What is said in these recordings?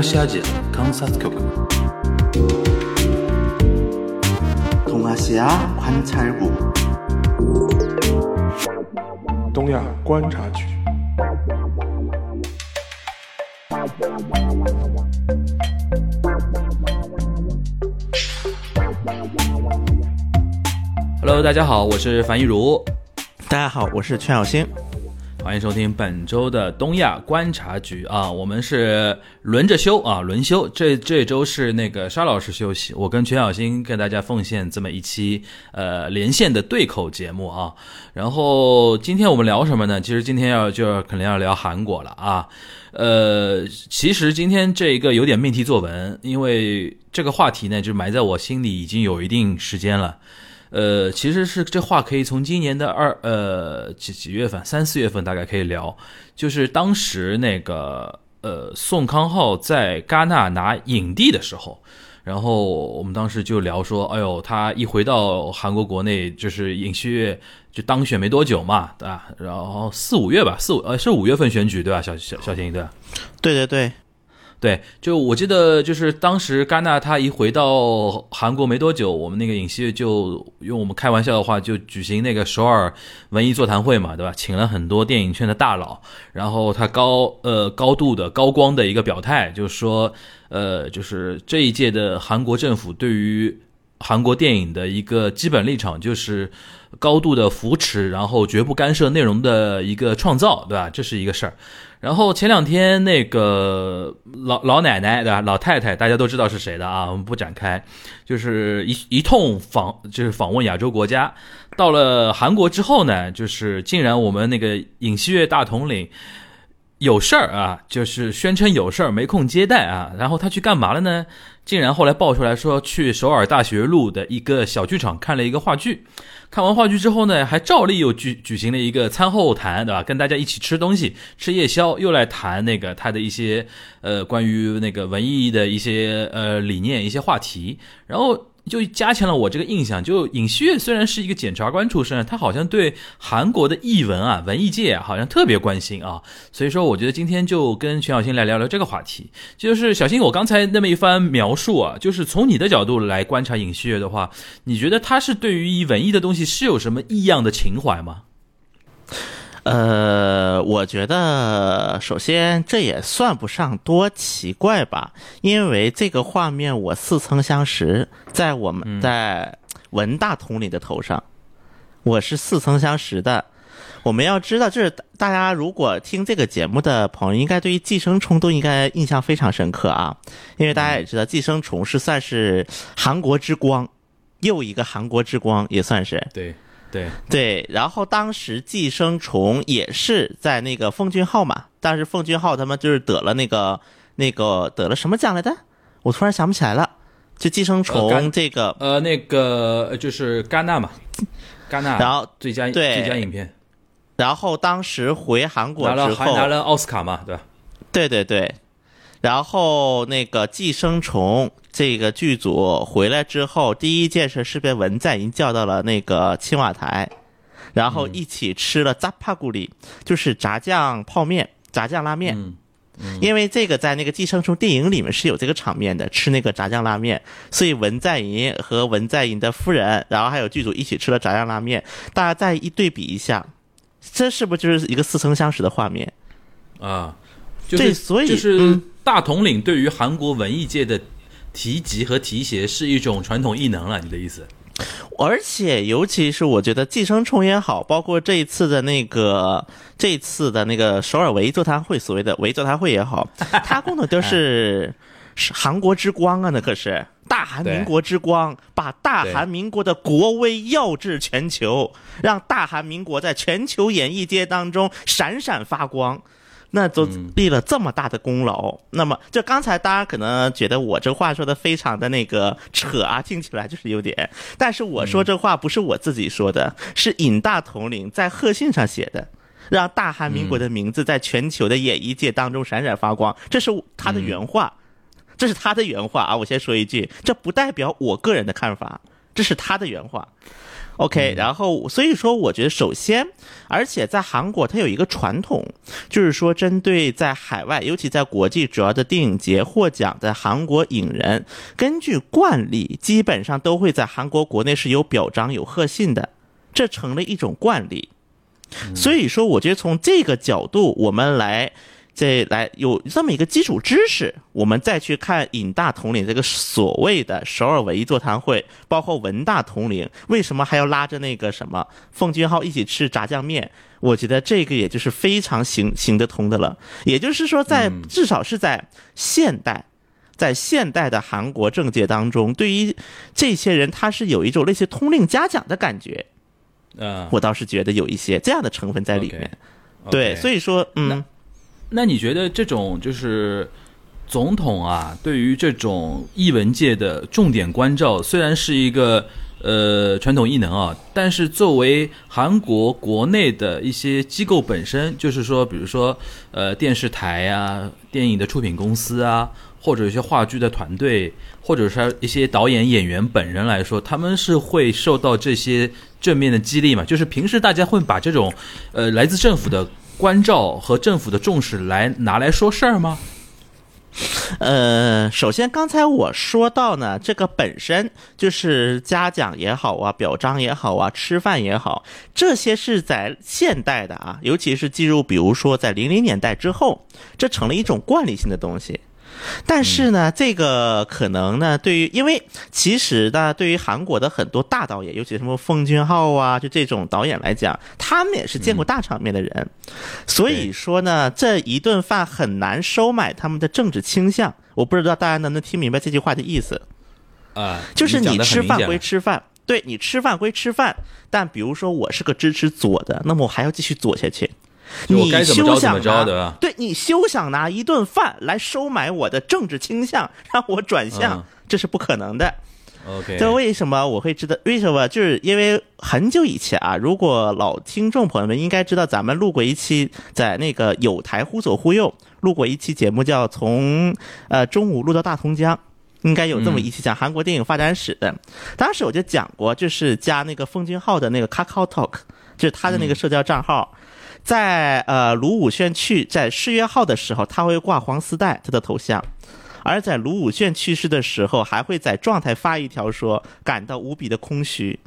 西亚区，康斯坦丘。东亚区，观察区。东亚观察区。Hello，大家好，我是樊玉茹。大家好，我是全小星。欢迎收听本周的东亚观察局啊，我们是轮着休啊，轮休。这这周是那个沙老师休息，我跟全小新跟大家奉献这么一期呃连线的对口节目啊。然后今天我们聊什么呢？其实今天要就要肯定要聊韩国了啊。呃，其实今天这一个有点命题作文，因为这个话题呢就埋在我心里已经有一定时间了。呃，其实是这话可以从今年的二呃几几月份，三四月份大概可以聊，就是当时那个呃宋康昊在戛纳拿影帝的时候，然后我们当时就聊说，哎呦，他一回到韩国国内，就是尹锡悦就当选没多久嘛，对吧？然后四五月吧，四五呃是五月份选举对吧？小小小婷对吧？对对对，对，就我记得，就是当时戛纳他一回到韩国没多久，我们那个尹锡悦就用我们开玩笑的话，就举行那个首尔文艺座谈会嘛，对吧？请了很多电影圈的大佬，然后他高呃高度的高光的一个表态，就是说，呃，就是这一届的韩国政府对于韩国电影的一个基本立场就是高度的扶持，然后绝不干涉内容的一个创造，对吧？这是一个事儿。然后前两天那个老老奶奶对吧，老太太大家都知道是谁的啊，我们不展开，就是一一通访，就是访问亚洲国家。到了韩国之后呢，就是竟然我们那个尹锡悦大统领有事儿啊，就是宣称有事儿没空接待啊。然后他去干嘛了呢？竟然后来爆出来说去首尔大学路的一个小剧场看了一个话剧。看完话剧之后呢，还照例又举举行了一个餐后谈，对吧？跟大家一起吃东西，吃夜宵，又来谈那个他的一些呃关于那个文艺的一些呃理念、一些话题，然后就加强了我这个印象。就尹锡悦虽然是一个检察官出身，他好像对韩国的艺文啊、文艺界啊，好像特别关心啊。所以说，我觉得今天就跟全小新来聊聊这个话题。就是小新，我刚才那么一番描述啊，就是从你的角度来观察尹锡悦的话，你觉得他是对于文艺的东西是有什么异样的情怀吗？呃，我觉得首先这也算不上多奇怪吧，因为这个画面我似曾相识，在我们在文大统领的头上，我是似曾相识的。我们要知道，就是大家如果听这个节目的朋友，应该对于《寄生虫》都应该印象非常深刻啊，因为大家也知道，《寄生虫》是算是韩国之光，又一个韩国之光，也算是。对对对。然后当时《寄生虫》也是在那个奉俊昊嘛，但是奉俊昊他们就是得了那个那个得了什么奖来的，我突然想不起来了。就《寄生虫》这个呃那个就是戛纳嘛，戛纳，然后最佳对最佳影片。然后当时回韩国之后，还拿了奥斯卡嘛，对吧？对对对，然后那个《寄生虫》这个剧组回来之后，第一件事是被文在寅叫到了那个青瓦台，然后一起吃了扎帕古里，就是炸酱泡面、炸酱拉面。嗯因为这个在那个《寄生虫》电影里面是有这个场面的，吃那个炸酱拉面，所以文在寅和文在寅的夫人，然后还有剧组一起吃了炸酱拉面，大家再一对比一下，这是不是就是一个似曾相识的画面？啊，就是对所以就是嗯大统领对于韩国文艺界的提及和提携是一种传统异能了，你的意思？而且，尤其是我觉得《寄生虫》也好，包括这一次的那个这一次的那个首尔唯一座谈会，所谓的唯一座谈会也好，它供的都是是韩国之光啊，那可是大韩民国之光，把大韩民国的国威耀至全球，让大韩民国在全球演艺界当中闪闪发光。那都立了这么大的功劳，那么就刚才大家可能觉得我这话说的非常的那个扯啊，听起来就是有点。但是我说这话不是我自己说的，是尹大统领在贺信上写的，让大韩民国的名字在全球的演艺界当中闪闪发光，这是他的原话，这是他的原话啊。我先说一句，这不代表我个人的看法，这是他的原话。OK，然后所以说，我觉得首先，而且在韩国，它有一个传统，就是说，针对在海外，尤其在国际主要的电影节获奖的韩国影人，根据惯例，基本上都会在韩国国内是有表彰、有贺信的，这成了一种惯例。所以说，我觉得从这个角度，我们来。这来有这么一个基础知识，我们再去看尹大统领这个所谓的首尔唯一座谈会，包括文大统领为什么还要拉着那个什么奉俊昊一起吃炸酱面？我觉得这个也就是非常行行得通的了。也就是说，在至少是在现代，在现代的韩国政界当中，对于这些人，他是有一种类似通令嘉奖的感觉。嗯，我倒是觉得有一些这样的成分在里面。对，所以说，嗯。那你觉得这种就是总统啊，对于这种艺文界的重点关照，虽然是一个呃传统艺能啊，但是作为韩国国内的一些机构本身，就是说，比如说呃电视台啊、电影的出品公司啊，或者一些话剧的团队，或者是一些导演演员本人来说，他们是会受到这些正面的激励嘛？就是平时大家会把这种呃来自政府的。关照和政府的重视来拿来说事儿吗？呃，首先刚才我说到呢，这个本身就是嘉奖也好啊，表彰也好啊，吃饭也好，这些是在现代的啊，尤其是进入比如说在零零年代之后，这成了一种惯例性的东西。但是呢，这个可能呢，对于因为其实呢，对于韩国的很多大导演，尤其什么奉俊昊啊，就这种导演来讲，他们也是见过大场面的人，所以说呢，这一顿饭很难收买他们的政治倾向。我不知道大家能不能听明白这句话的意思啊？就是你吃饭归吃饭，对你吃饭归吃饭，但比如说我是个支持左的，那么我还要继续左下去。你休想拿，对你休想拿一顿饭来收买我的政治倾向，让我转向，这是不可能的。OK，这为什么我会知道？为什么？就是因为很久以前啊，如果老听众朋友们应该知道，咱们录过一期，在那个有台忽左忽右录过一期节目，叫从呃中午录到大同江，应该有这么一期讲韩国电影发展史的。当时我就讲过，就是加那个奉俊昊的那个 Kakao Talk，就是他的那个社交账号。在呃卢武铉去在世越号的时候，他会挂黄丝带他的头像；而在卢武铉去世的时候，还会在状态发一条说感到无比的空虚。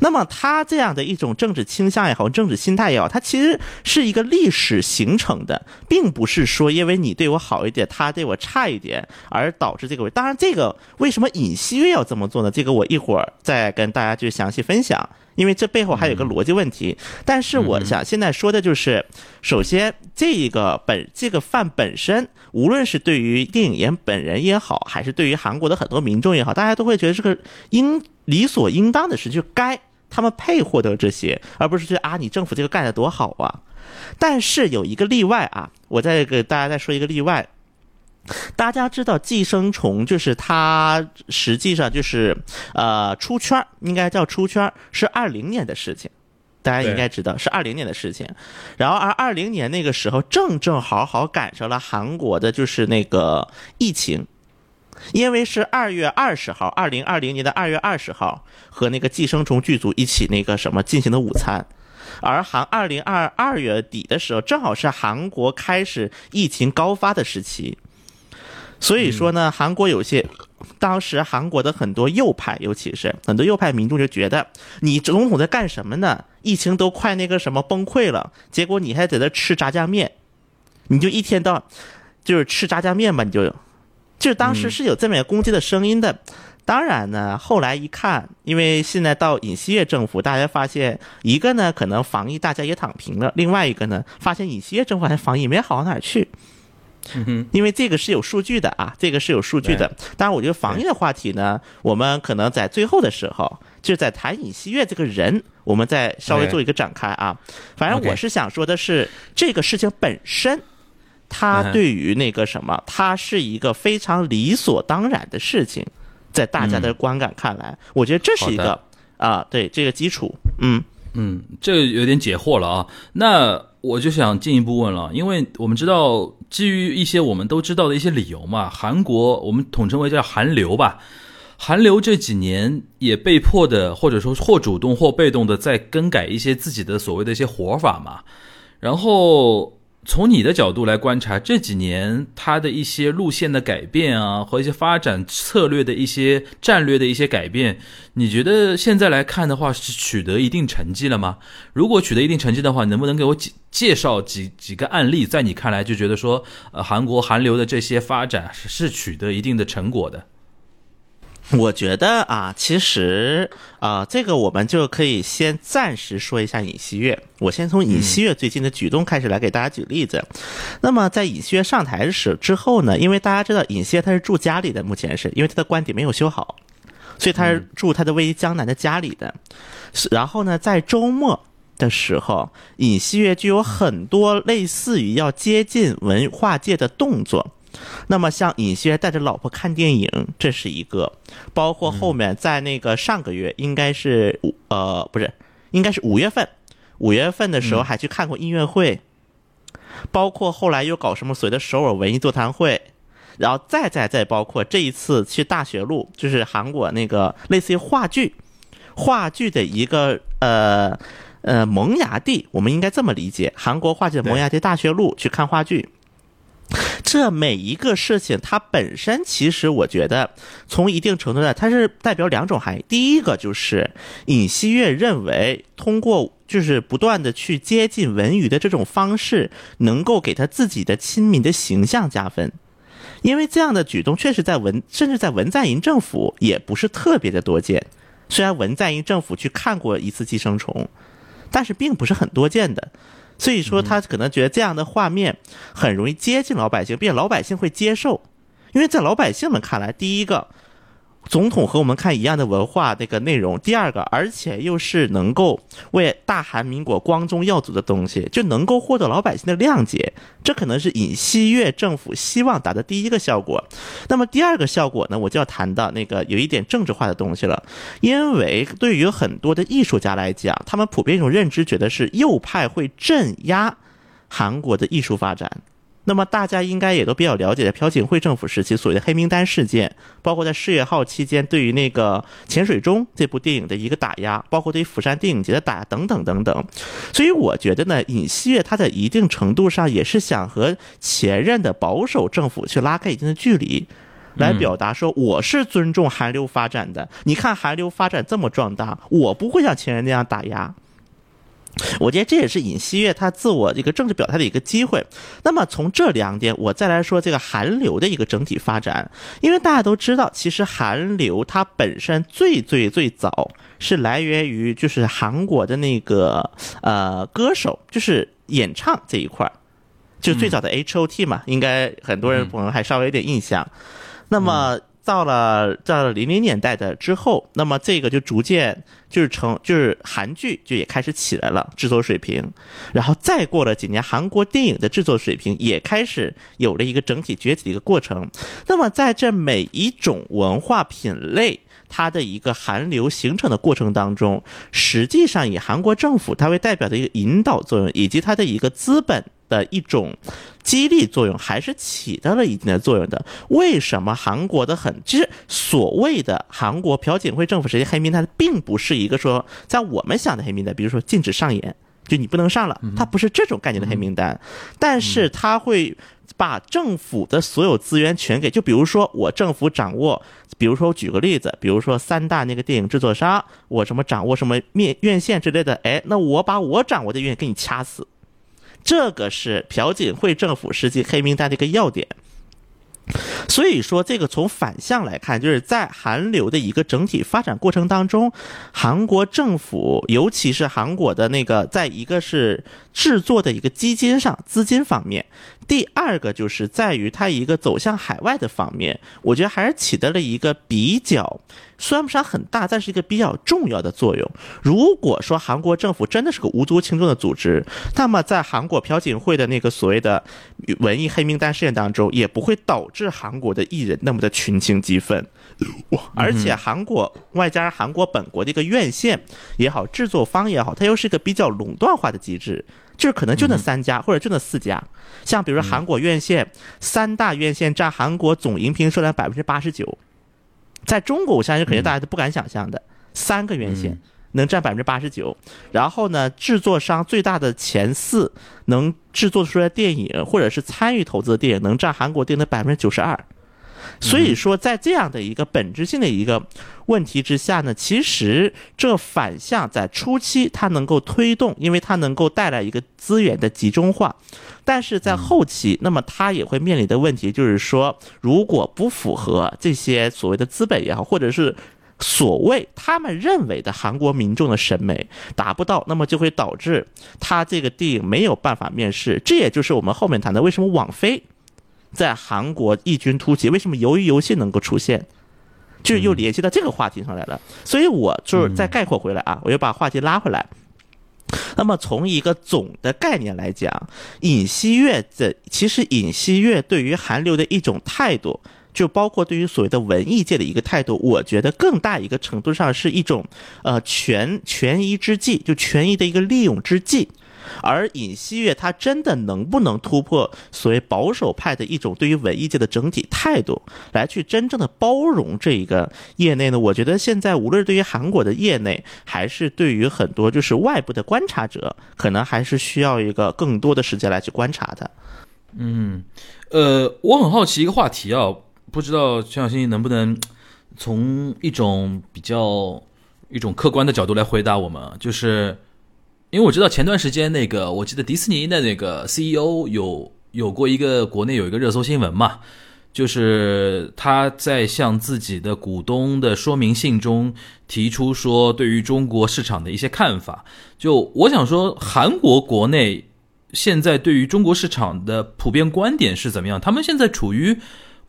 那么他这样的一种政治倾向也好，政治心态也好，他其实是一个历史形成的，并不是说因为你对我好一点，他对我差一点而导致这个。当然，这个为什么尹锡悦要这么做呢？这个我一会儿再跟大家去详细分享。因为这背后还有个逻辑问题，但是我想现在说的就是，首先这一个本这个饭本身，无论是对于电影人本人也好，还是对于韩国的很多民众也好，大家都会觉得是个应理所应当的事，就该他们配获得这些，而不是觉得啊你政府这个干的多好啊。但是有一个例外啊，我再给大家再说一个例外。大家知道寄生虫，就是它实际上就是呃出圈，应该叫出圈，是二零年的事情，大家应该知道是二零年的事情。然后而二零年那个时候正正好好赶上了韩国的就是那个疫情，因为是二月二十号，二零二零年的二月二十号和那个寄生虫剧组一起那个什么进行的午餐，而韩二零二二月底的时候正好是韩国开始疫情高发的时期。所以说呢，韩国有些，当时韩国的很多右派，尤其是很多右派民众就觉得，你总统在干什么呢？疫情都快那个什么崩溃了，结果你还在那吃炸酱面，你就一天到，就是吃炸酱面吧，你就，就当时是有这么一个攻击的声音的。当然呢，后来一看，因为现在到尹锡悦政府，大家发现一个呢，可能防疫大家也躺平了；另外一个呢，发现尹锡悦政府还防疫没好到哪儿去。嗯哼，因为这个是有数据的啊，这个是有数据的。当然，我觉得防疫的话题呢，我们可能在最后的时候，就在谈尹锡悦这个人，我们再稍微做一个展开啊。反正我是想说的是，这个事情本身，它对于那个什么，他是一个非常理所当然的事情，在大家的观感看来，我觉得这是一个啊，对这个基础，嗯嗯，这个有点解惑了啊。那我就想进一步问了，因为我们知道。基于一些我们都知道的一些理由嘛，韩国我们统称为叫韩流吧。韩流这几年也被迫的，或者说或主动或被动的在更改一些自己的所谓的一些活法嘛。然后从你的角度来观察，这几年它的一些路线的改变啊，和一些发展策略的一些战略的一些改变，你觉得现在来看的话是取得一定成绩了吗？如果取得一定成绩的话，能不能给我介介绍几几个案例，在你看来就觉得说，呃，韩国韩流的这些发展是是取得一定的成果的？我觉得啊，其实啊，这个我们就可以先暂时说一下尹锡悦。我先从尹锡悦最近的举动开始来给大家举例子。那么在尹锡悦上台时之后呢，因为大家知道尹锡悦他是住家里的，目前是因为他的官邸没有修好，所以他是住他的位于江南的家里的。然后呢，在周末的时候，尹锡悦就有很多类似于要接近文化界的动作。那么，像尹锡悦带着老婆看电影，这是一个；包括后面在那个上个月，应该是五呃不是，应该是五月份，五月份的时候还去看过音乐会，包括后来又搞什么所谓的首尔文艺座谈会，然后再再再包括这一次去大学路，就是韩国那个类似于话剧，话剧的一个呃呃萌芽地，我们应该这么理解，韩国话剧的萌芽地大学路去看话剧。这每一个事情，它本身其实我觉得，从一定程度上，它是代表两种含义。第一个就是尹锡悦认为，通过就是不断的去接近文娱的这种方式，能够给他自己的亲民的形象加分。因为这样的举动，确实在文，甚至在文在寅政府也不是特别的多见。虽然文在寅政府去看过一次《寄生虫》，但是并不是很多见的。所以说，他可能觉得这样的画面很容易接近老百姓，并且老百姓会接受，因为在老百姓们看来，第一个。总统和我们看一样的文化那个内容，第二个，而且又是能够为大韩民国光宗耀祖的东西，就能够获得老百姓的谅解，这可能是尹锡悦政府希望达的第一个效果。那么第二个效果呢，我就要谈到那个有一点政治化的东西了，因为对于很多的艺术家来讲，他们普遍一种认知，觉得是右派会镇压韩国的艺术发展。那么大家应该也都比较了解的朴槿惠政府时期所谓的黑名单事件，包括在世越号期间对于那个《潜水钟》这部电影的一个打压，包括对釜山电影节的打压等等等等。所以我觉得呢，尹锡悦他在一定程度上也是想和前任的保守政府去拉开一定的距离，来表达说我是尊重韩流发展的。你看韩流发展这么壮大，我不会像前任那样打压。我觉得这也是尹锡悦他自我这个政治表态的一个机会。那么从这两点，我再来说这个韩流的一个整体发展。因为大家都知道，其实韩流它本身最最最早是来源于就是韩国的那个呃歌手，就是演唱这一块儿，就最早的 H O T 嘛，应该很多人可能还稍微有点印象。那么。到了到了零零年代的之后，那么这个就逐渐就是成就是韩剧就也开始起来了制作水平，然后再过了几年，韩国电影的制作水平也开始有了一个整体崛起的一个过程。那么在这每一种文化品类。它的一个韩流形成的过程当中，实际上以韩国政府它为代表的一个引导作用，以及它的一个资本的一种激励作用，还是起到了一定的作用的。为什么韩国的很，其实所谓的韩国朴槿惠政府这些黑名单，并不是一个说在我们想的黑名单，比如说禁止上演，就你不能上了，它不是这种概念的黑名单，但是它会。把政府的所有资源全给，就比如说我政府掌握，比如说我举个例子，比如说三大那个电影制作商，我什么掌握什么面院线之类的，哎，那我把我掌握的院给你掐死，这个是朴槿惠政府实际黑名单的一个要点。所以说，这个从反向来看，就是在韩流的一个整体发展过程当中，韩国政府，尤其是韩国的那个，在一个是制作的一个基金上资金方面，第二个就是在于它一个走向海外的方面，我觉得还是起到了一个比较。虽然不上很大，但是一个比较重要的作用。如果说韩国政府真的是个无足轻重的组织，那么在韩国朴槿惠的那个所谓的文艺黑名单事件当中，也不会导致韩国的艺人那么的群情激愤。而且韩国外加韩国本国的一个院线也好，制作方也好，它又是一个比较垄断化的机制，就是可能就那三家或者就那四家。像比如说韩国院线，三大院线占韩国总荧屏数量百分之八十九。在中国，我相信肯定大家都不敢想象的，三个院线。能占百分之八十九，然后呢，制作商最大的前四能制作出来电影，或者是参与投资的电影，能占韩国电影的百分之九十二。所以说，在这样的一个本质性的一个问题之下呢，其实这反向在初期它能够推动，因为它能够带来一个资源的集中化，但是在后期，那么它也会面临的问题就是说，如果不符合这些所谓的资本也好，或者是。所谓他们认为的韩国民众的审美达不到，那么就会导致他这个电影没有办法面世。这也就是我们后面谈的为什么网飞在韩国异军突起，为什么鱿鱼游戏能够出现，就是又联系到这个话题上来了。所以我就是再概括回来啊，我又把话题拉回来。那么从一个总的概念来讲，尹锡悦的其实尹锡悦对于韩流的一种态度。就包括对于所谓的文艺界的一个态度，我觉得更大一个程度上是一种，呃权权宜之计，就权宜的一个利用之计。而尹锡悦他真的能不能突破所谓保守派的一种对于文艺界的整体态度，来去真正的包容这一个业内呢？我觉得现在无论对于韩国的业内，还是对于很多就是外部的观察者，可能还是需要一个更多的时间来去观察的。嗯，呃，我很好奇一个话题啊。不知道 陈小 新能不能从一种比较一种客观的角度来回答我们？就是因为我知道前段时间那个，我记得迪士尼的那个 CEO 有有过一个国内有一个热搜新闻嘛，就是他在向自己的股东的说明信中提出说对于中国市场的一些看法。就我想说，韩国国内现在对于中国市场的普遍观点是怎么样？他们现在处于。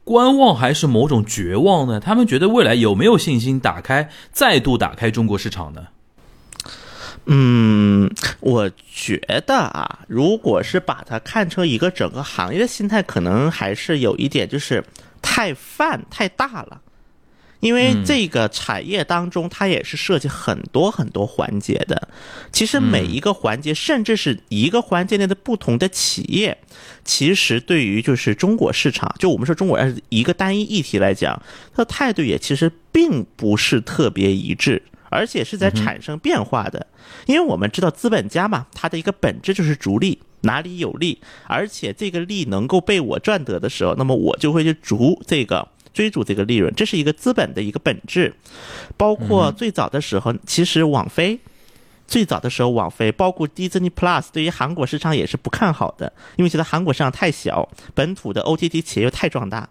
观望还是某种绝望呢？他们觉得未来有没有信心打开再度打开中国市场呢？嗯，我觉得啊，如果是把它看成一个整个行业的心态，可能还是有一点就是太泛太大了。因为这个产业当中，它也是涉及很多很多环节的。其实每一个环节，甚至是一个环节内的不同的企业，其实对于就是中国市场，就我们说中国是一个单一议题来讲，它的态度也其实并不是特别一致，而且是在产生变化的。因为我们知道资本家嘛，他的一个本质就是逐利，哪里有利，而且这个利能够被我赚得的时候，那么我就会去逐这个。追逐这个利润，这是一个资本的一个本质。包括最早的时候，其实网飞最早的时候，网飞包括 Disney Plus 对于韩国市场也是不看好的，因为觉得韩国市场太小，本土的 OTT 企业又太壮大，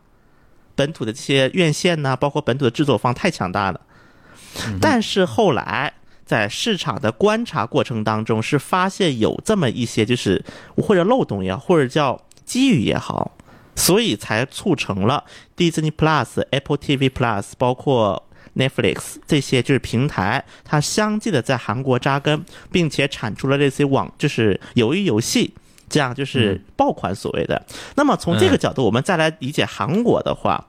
本土的这些院线呢，包括本土的制作方太强大了。但是后来在市场的观察过程当中，是发现有这么一些，就是或者漏洞也好，或者叫机遇也好。所以才促成了 Disney Plus、Apple TV Plus，包括 Netflix 这些就是平台，它相继的在韩国扎根，并且产出了类似于网就是鱿鱼游戏这样就是爆款所谓的。那么从这个角度，我们再来理解韩国的话，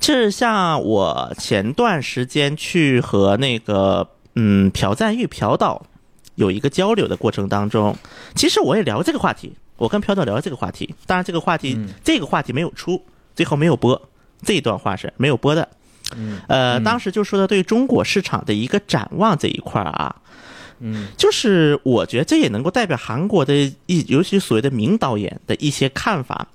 就是像我前段时间去和那个嗯朴赞玉朴导有一个交流的过程当中，其实我也聊这个话题。我跟朴导聊这个话题，当然这个话题这个话题没有出，最后没有播这一段话是没有播的。呃，当时就说的对中国市场的一个展望这一块啊，嗯，就是我觉得这也能够代表韩国的一，尤其所谓的名导演的一些看法，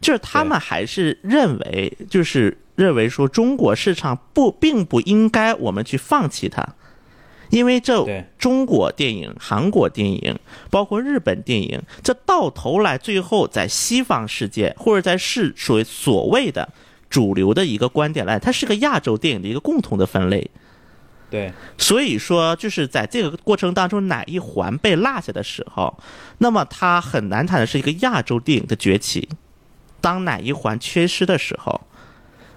就是他们还是认为，就是认为说中国市场不并不应该我们去放弃它。因为这中国电影、韩国电影，包括日本电影，这到头来最后在西方世界或者在是属于所谓的主流的一个观点来，它是个亚洲电影的一个共同的分类。对，所以说就是在这个过程当中，哪一环被落下的时候，那么它很难谈的是一个亚洲电影的崛起。当哪一环缺失的时候，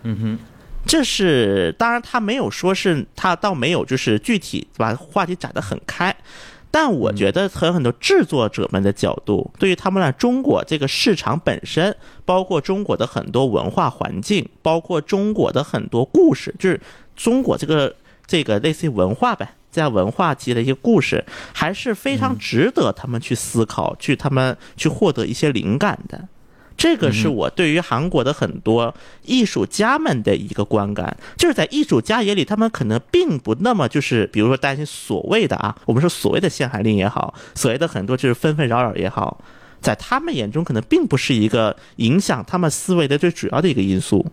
嗯哼。这是当然，他没有说是他倒没有就是具体把话题展得很开，但我觉得从很多制作者们的角度，对于他们来中国这个市场本身，包括中国的很多文化环境，包括中国的很多故事，就是中国这个这个类似于文化呗，在文化级的一些故事，还是非常值得他们去思考，去他们去获得一些灵感的。这个是我对于韩国的很多艺术家们的一个观感，就是在艺术家眼里，他们可能并不那么就是，比如说担心所谓的啊，我们说所谓的限韩令也好，所谓的很多就是纷纷扰扰也好，在他们眼中可能并不是一个影响他们思维的最主要的一个因素。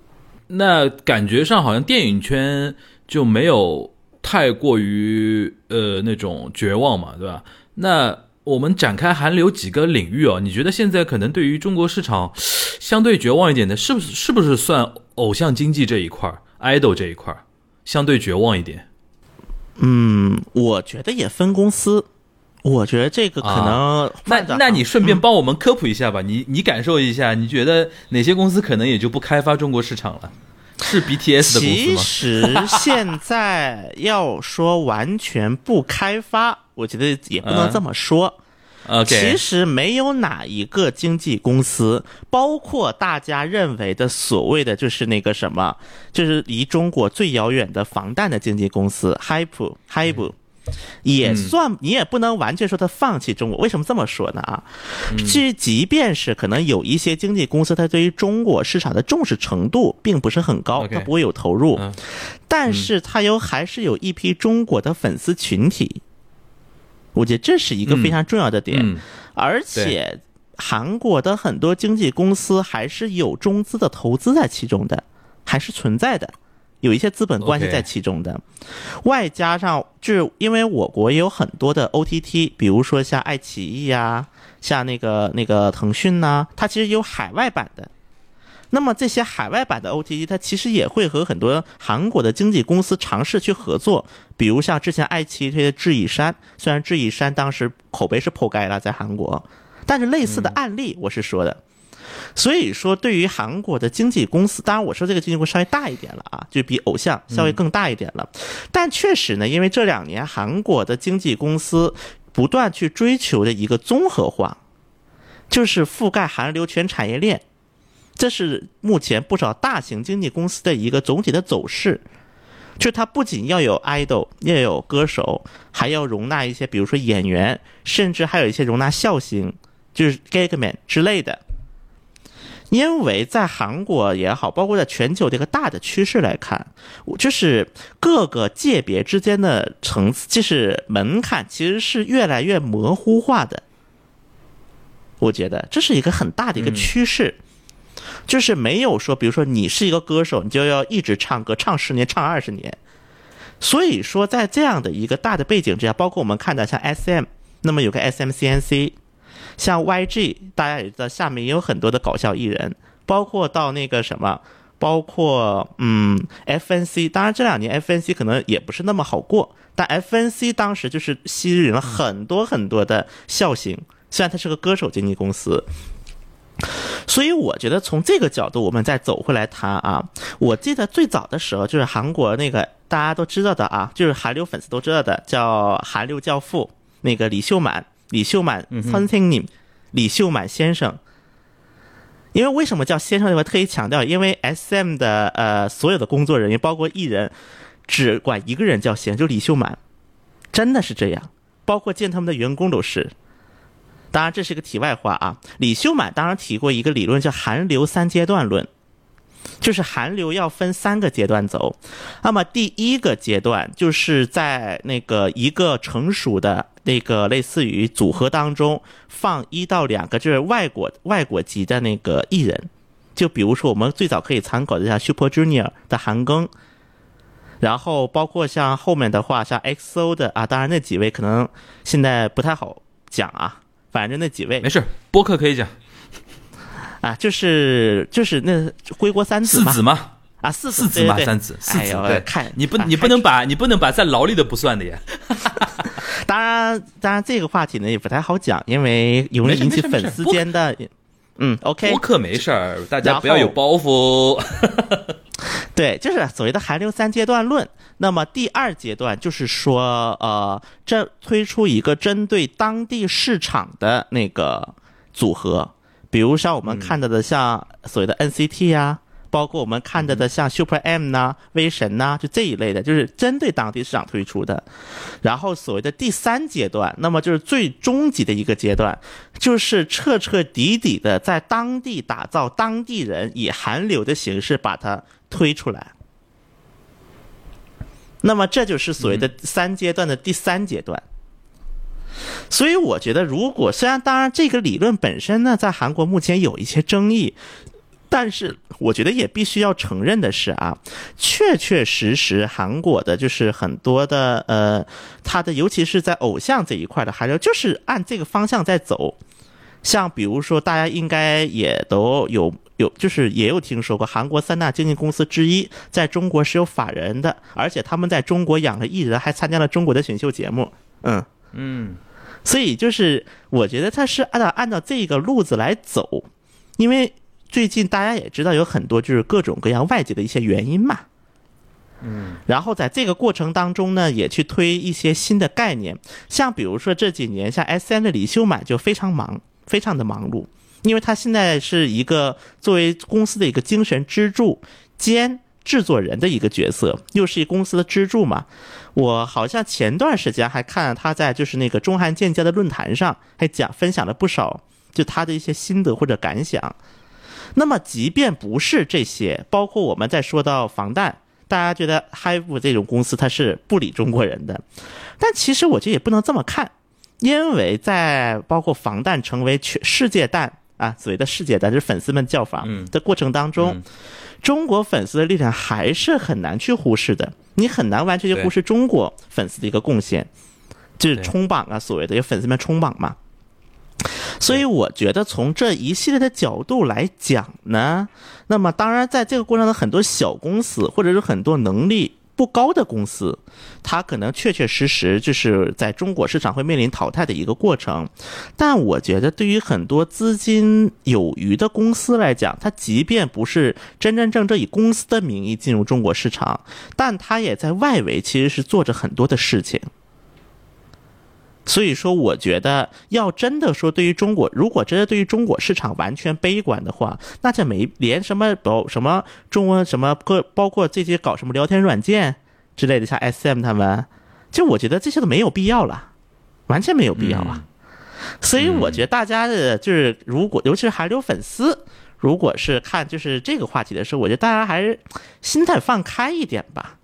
那感觉上好像电影圈就没有太过于呃那种绝望嘛，对吧？那我们展开韩流几个领域哦，你觉得现在可能对于中国市场相对绝望一点的，是不是是不是算偶像经济这一块儿，idol 这一块儿相对绝望一点？嗯，我觉得也分公司，我觉得这个可能那那你顺便帮我们科普一下吧，你你感受一下，你觉得哪些公司可能也就不开发中国市场了？是 BTS 的公司其？实现在要说完全不开发，我觉得也不能这么说。OK，其实没有哪一个经纪公司，包括大家认为的所谓的就是那个什么，就是离中国最遥远的防弹的经纪公司 Hype Hype。也算，你也不能完全说他放弃中国。为什么这么说呢？啊，其实即便是可能有一些经纪公司，它对于中国市场的重视程度并不是很高它不会有投入嗯，但是它有还是有一批中国的粉丝群体。我觉得这是一个非常重要的点。嗯而且韩国的很多经纪公司还是有中资的投资在其中的，还是存在的，有一些资本关系在其中的。外加上，就是因为我国也有很多的 OTT，比如说像爱奇艺呀、像那个那个腾讯呐、它其实有海外版的。那么这些海外版的 OTT，它其实也会和很多韩国的经纪公司尝试去合作，比如像之前爱奇艺推的《智异山》，虽然《智异山》当时口碑是破盖了在韩国，但是类似的案例我是说的。所以说，对于韩国的经纪公司，当然我说这个经纪公司稍微大一点了啊，就比偶像稍微更大一点了。但确实呢，因为这两年韩国的经纪公司不断去追求的一个综合化，就是覆盖韩流全产业链。这是目前不少大型经纪公司的一个总体的走势，就它不仅要有 idol，要有歌手，还要容纳一些，比如说演员，甚至还有一些容纳笑星，就是 gagman 之类的。因为在韩国也好，包括在全球这个大的趋势来看，就是各个界别之间的层次，就是门槛，其实是越来越模糊化的。我觉得这是一个很大的一个趋势。就是没有说，比如说你是一个歌手，你就要一直唱歌，唱十年，唱二十年。所以说，在这样的一个大的背景之下，包括我们看到像 SM，那么有个 SMCNC，像 YG，大家也知道下面也有很多的搞笑艺人，包括到那个什么，包括嗯 FNC，当然这两年 FNC 可能也不是那么好过，但 FNC 当时就是吸引了很多很多的笑星，虽然它是个歌手经纪公司。所以我觉得从这个角度，我们再走回来谈啊。我记得最早的时候，就是韩国那个大家都知道的啊，就是韩流粉丝都知道的，叫韩流教父那个李秀满，李秀满 선생님，李秀满先生。因为为什么叫先生？我特意强调，因为 S M 的呃所有的工作人员，包括艺人，只管一个人叫先，就李秀满，真的是这样。包括见他们的员工都是。当然，这是个题外话啊。李秀满当然提过一个理论，叫韩流三阶段论， 就是韩流要分三个阶段走。那么第一个阶段就是在那个一个成熟的那个类似于组合当中放一到两个就是外国外国籍的那个艺人，就比如说我们最早可以参考的像 Super Junior 的韩庚。然后包括像后面的话，像 XO 的啊，当然那几位可能现在不太好讲啊，反正那几位没事，播客可以讲啊，就是就是那归国三子嘛，四子嘛，啊，四四子嘛，三子，四子对，看你不啊你不能把你不能把在牢里的不算的呀。当然，当然这个话题呢也不太好讲，因为容易引起粉丝间的。嗯，OK，播客没事儿，大家不要有包袱。对，就是所谓的韩流三阶段论。那么第二阶段就是说，呃，这推出一个针对当地市场的那个组合，比如像我们看到的像所谓的 NCT 呀、包括我们看到的像 Super M 呐、威神呐，就这一类的，就是针对当地市场推出的。然后所谓的第三阶段，那么就是最终极的一个阶段，就是彻彻底底的在当地打造当地人以韩流的形式把它推出来。那么这就是所谓的三阶段的第三阶段。所以我觉得，如果虽然当然这个理论本身呢，在韩国目前有一些争议，但是我觉得也必须要承认的是啊，确确实实韩国的就是很多的呃，它的尤其是在偶像这一块的韩流，就是按这个方向在走。像比如说，大家应该也都有有，就是也有听说过，韩国三大经纪公司之一在中国是有法人的，而且他们在中国养了艺人，还参加了中国的选秀节目。嗯嗯，所以就是我觉得他是按照按照这个路子来走，因为最近大家也知道有很多就是各种各样外界的一些原因嘛。嗯，然后在这个过程当中呢，也去推一些新的概念，像比如说这几年，像 S M 的李秀满就非常忙。非常的忙碌，因为他现在是一个作为公司的一个精神支柱兼制作人的一个角色，又是一公司的支柱嘛。我好像前段时间还看了他在就是那个中韩建交的论坛上，还讲分享了不少就他的一些心得或者感想。那么即便不是这些，包括我们在说到防弹，大家觉得 HYBE 这种公司它是不理中国人的，但其实我觉得也不能这么看。因为在包括防弹成为全世界弹啊，所谓的世界弹，就是粉丝们叫法的过程当中，中国粉丝的力量还是很难去忽视的。你很难完全去忽视中国粉丝的一个贡献，就是冲榜啊，所谓的有粉丝们冲榜嘛。所以我觉得从这一系列的角度来讲呢，那么当然在这个过程中，很多小公司或者是很多能力。不高的公司，它可能确确实实就是在中国市场会面临淘汰的一个过程。但我觉得，对于很多资金有余的公司来讲，它即便不是真真正正以公司的名义进入中国市场，但它也在外围其实是做着很多的事情。所以说，我觉得要真的说对于中国，如果真的对于中国市场完全悲观的话，那这没连什么包什么中文什么各包括这些搞什么聊天软件之类的，像 S M 他们，就我觉得这些都没有必要了，完全没有必要啊。所以我觉得大家的就是如果尤其是韩流粉丝，如果是看就是这个话题的时候，我觉得大家还是心态放开一点吧。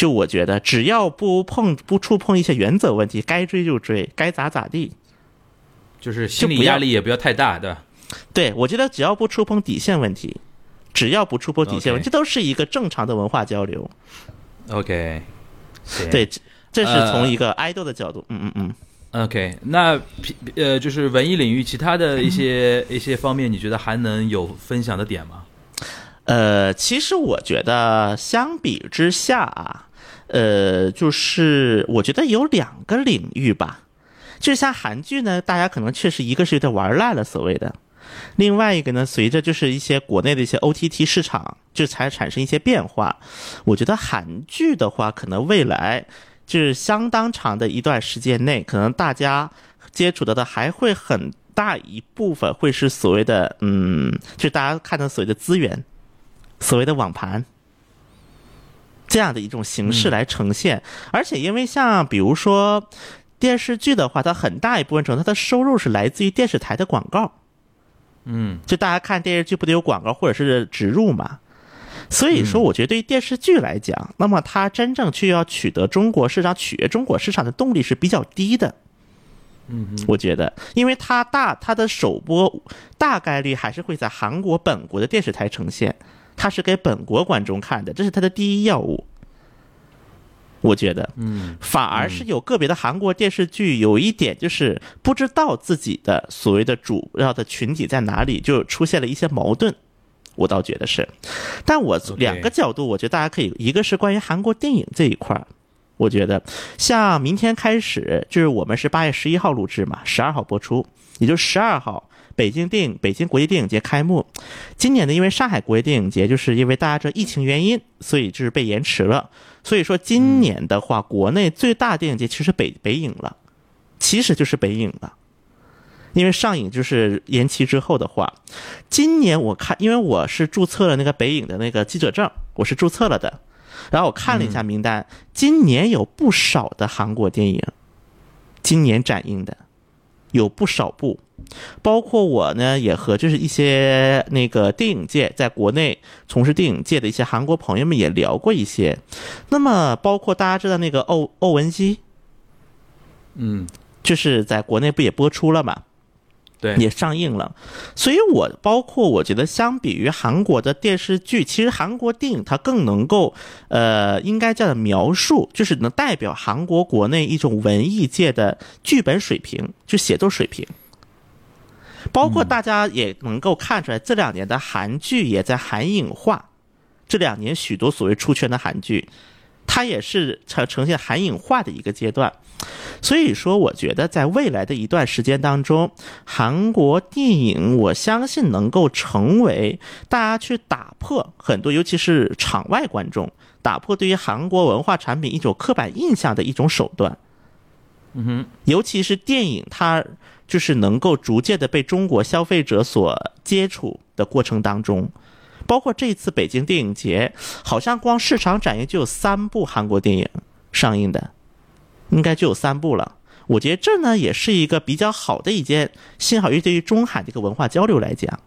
就我觉得，只要不碰不触碰一些原则问题，该追就追，该咋咋地，就是心理压力也不要太大，对吧？对，我觉得只要不触碰底线问题，只要不触碰底线问题，这都是一个正常的文化交流。OK，对，这是从一个爱豆的角度，嗯嗯嗯。OK，那呃，就是文艺领域其他的一些一些方面，你觉得还能有分享的点吗？呃，其实我觉得相比之下啊。呃，就是我觉得有两个领域吧，就像韩剧呢，大家可能确实一个是有点玩烂了所谓的，另外一个呢，随着就是一些国内的一些 OTT 市场就才产生一些变化。我觉得韩剧的话，可能未来就是相当长的一段时间内，可能大家接触到的还会很大一部分会是所谓的，嗯，就大家看到所谓的资源，所谓的网盘。这样的一种形式来呈现，而且因为像比如说电视剧的话，它很大一部分程度它的收入是来自于电视台的广告，嗯，就大家看电视剧不得有广告或者是植入嘛，所以说我觉得对于电视剧来讲，那么它真正去要取得中国市场、取悦中国市场的动力是比较低的，嗯，我觉得，因为它大它的首播大概率还是会在韩国本国的电视台呈现。它是给本国观众看的，这是他的第一要务。我觉得，嗯，反而是有个别的韩国电视剧有一点就是不知道自己的所谓的主要的群体在哪里，就出现了一些矛盾。我倒觉得是，但我两个角度，我觉得大家可以，一个是关于韩国电影这一块儿，我觉得像明天开始，就是我们是八月十一号录制嘛，十二号播出，也就十二号。北京电影北京国际电影节开幕，今年呢，因为上海国际电影节就是因为大家这疫情原因，所以就是被延迟了。所以说今年的话，国内最大电影节其实北北影了，其实就是北影了。因为上映就是延期之后的话，今年我看，因为我是注册了那个北影的那个记者证，我是注册了的，然后我看了一下名单，今年有不少的韩国电影，今年展映的有不少部，包括我呢也和就是一些那个电影界在国内从事电影界的一些韩国朋友们也聊过一些，那么包括大家知道那个欧欧文基，嗯，就是在国内不也播出了嘛？对，也上映了，所以我包括我觉得，相比于韩国的电视剧，其实韩国电影它更能够，呃，应该叫的描述，就是能代表韩国国内一种文艺界的剧本水平，就写作水平。包括大家也能够看出来，这两年的韩剧也在韩影化，这两年许多所谓出圈的韩剧，它也是呈呈现韩影化的一个阶段。所以说，我觉得在未来的一段时间当中，韩国电影我相信能够成为大家去打破很多，尤其是场外观众打破对于韩国文化产品一种刻板印象的一种手段。嗯哼，尤其是电影，它就是能够逐渐的被中国消费者所接触的过程当中，包括这次北京电影节，好像光市场展映就有三部韩国电影上映的。应该就有三部了，我觉得这呢也是一个比较好的一件幸好，于对于中韩这个文化交流来讲，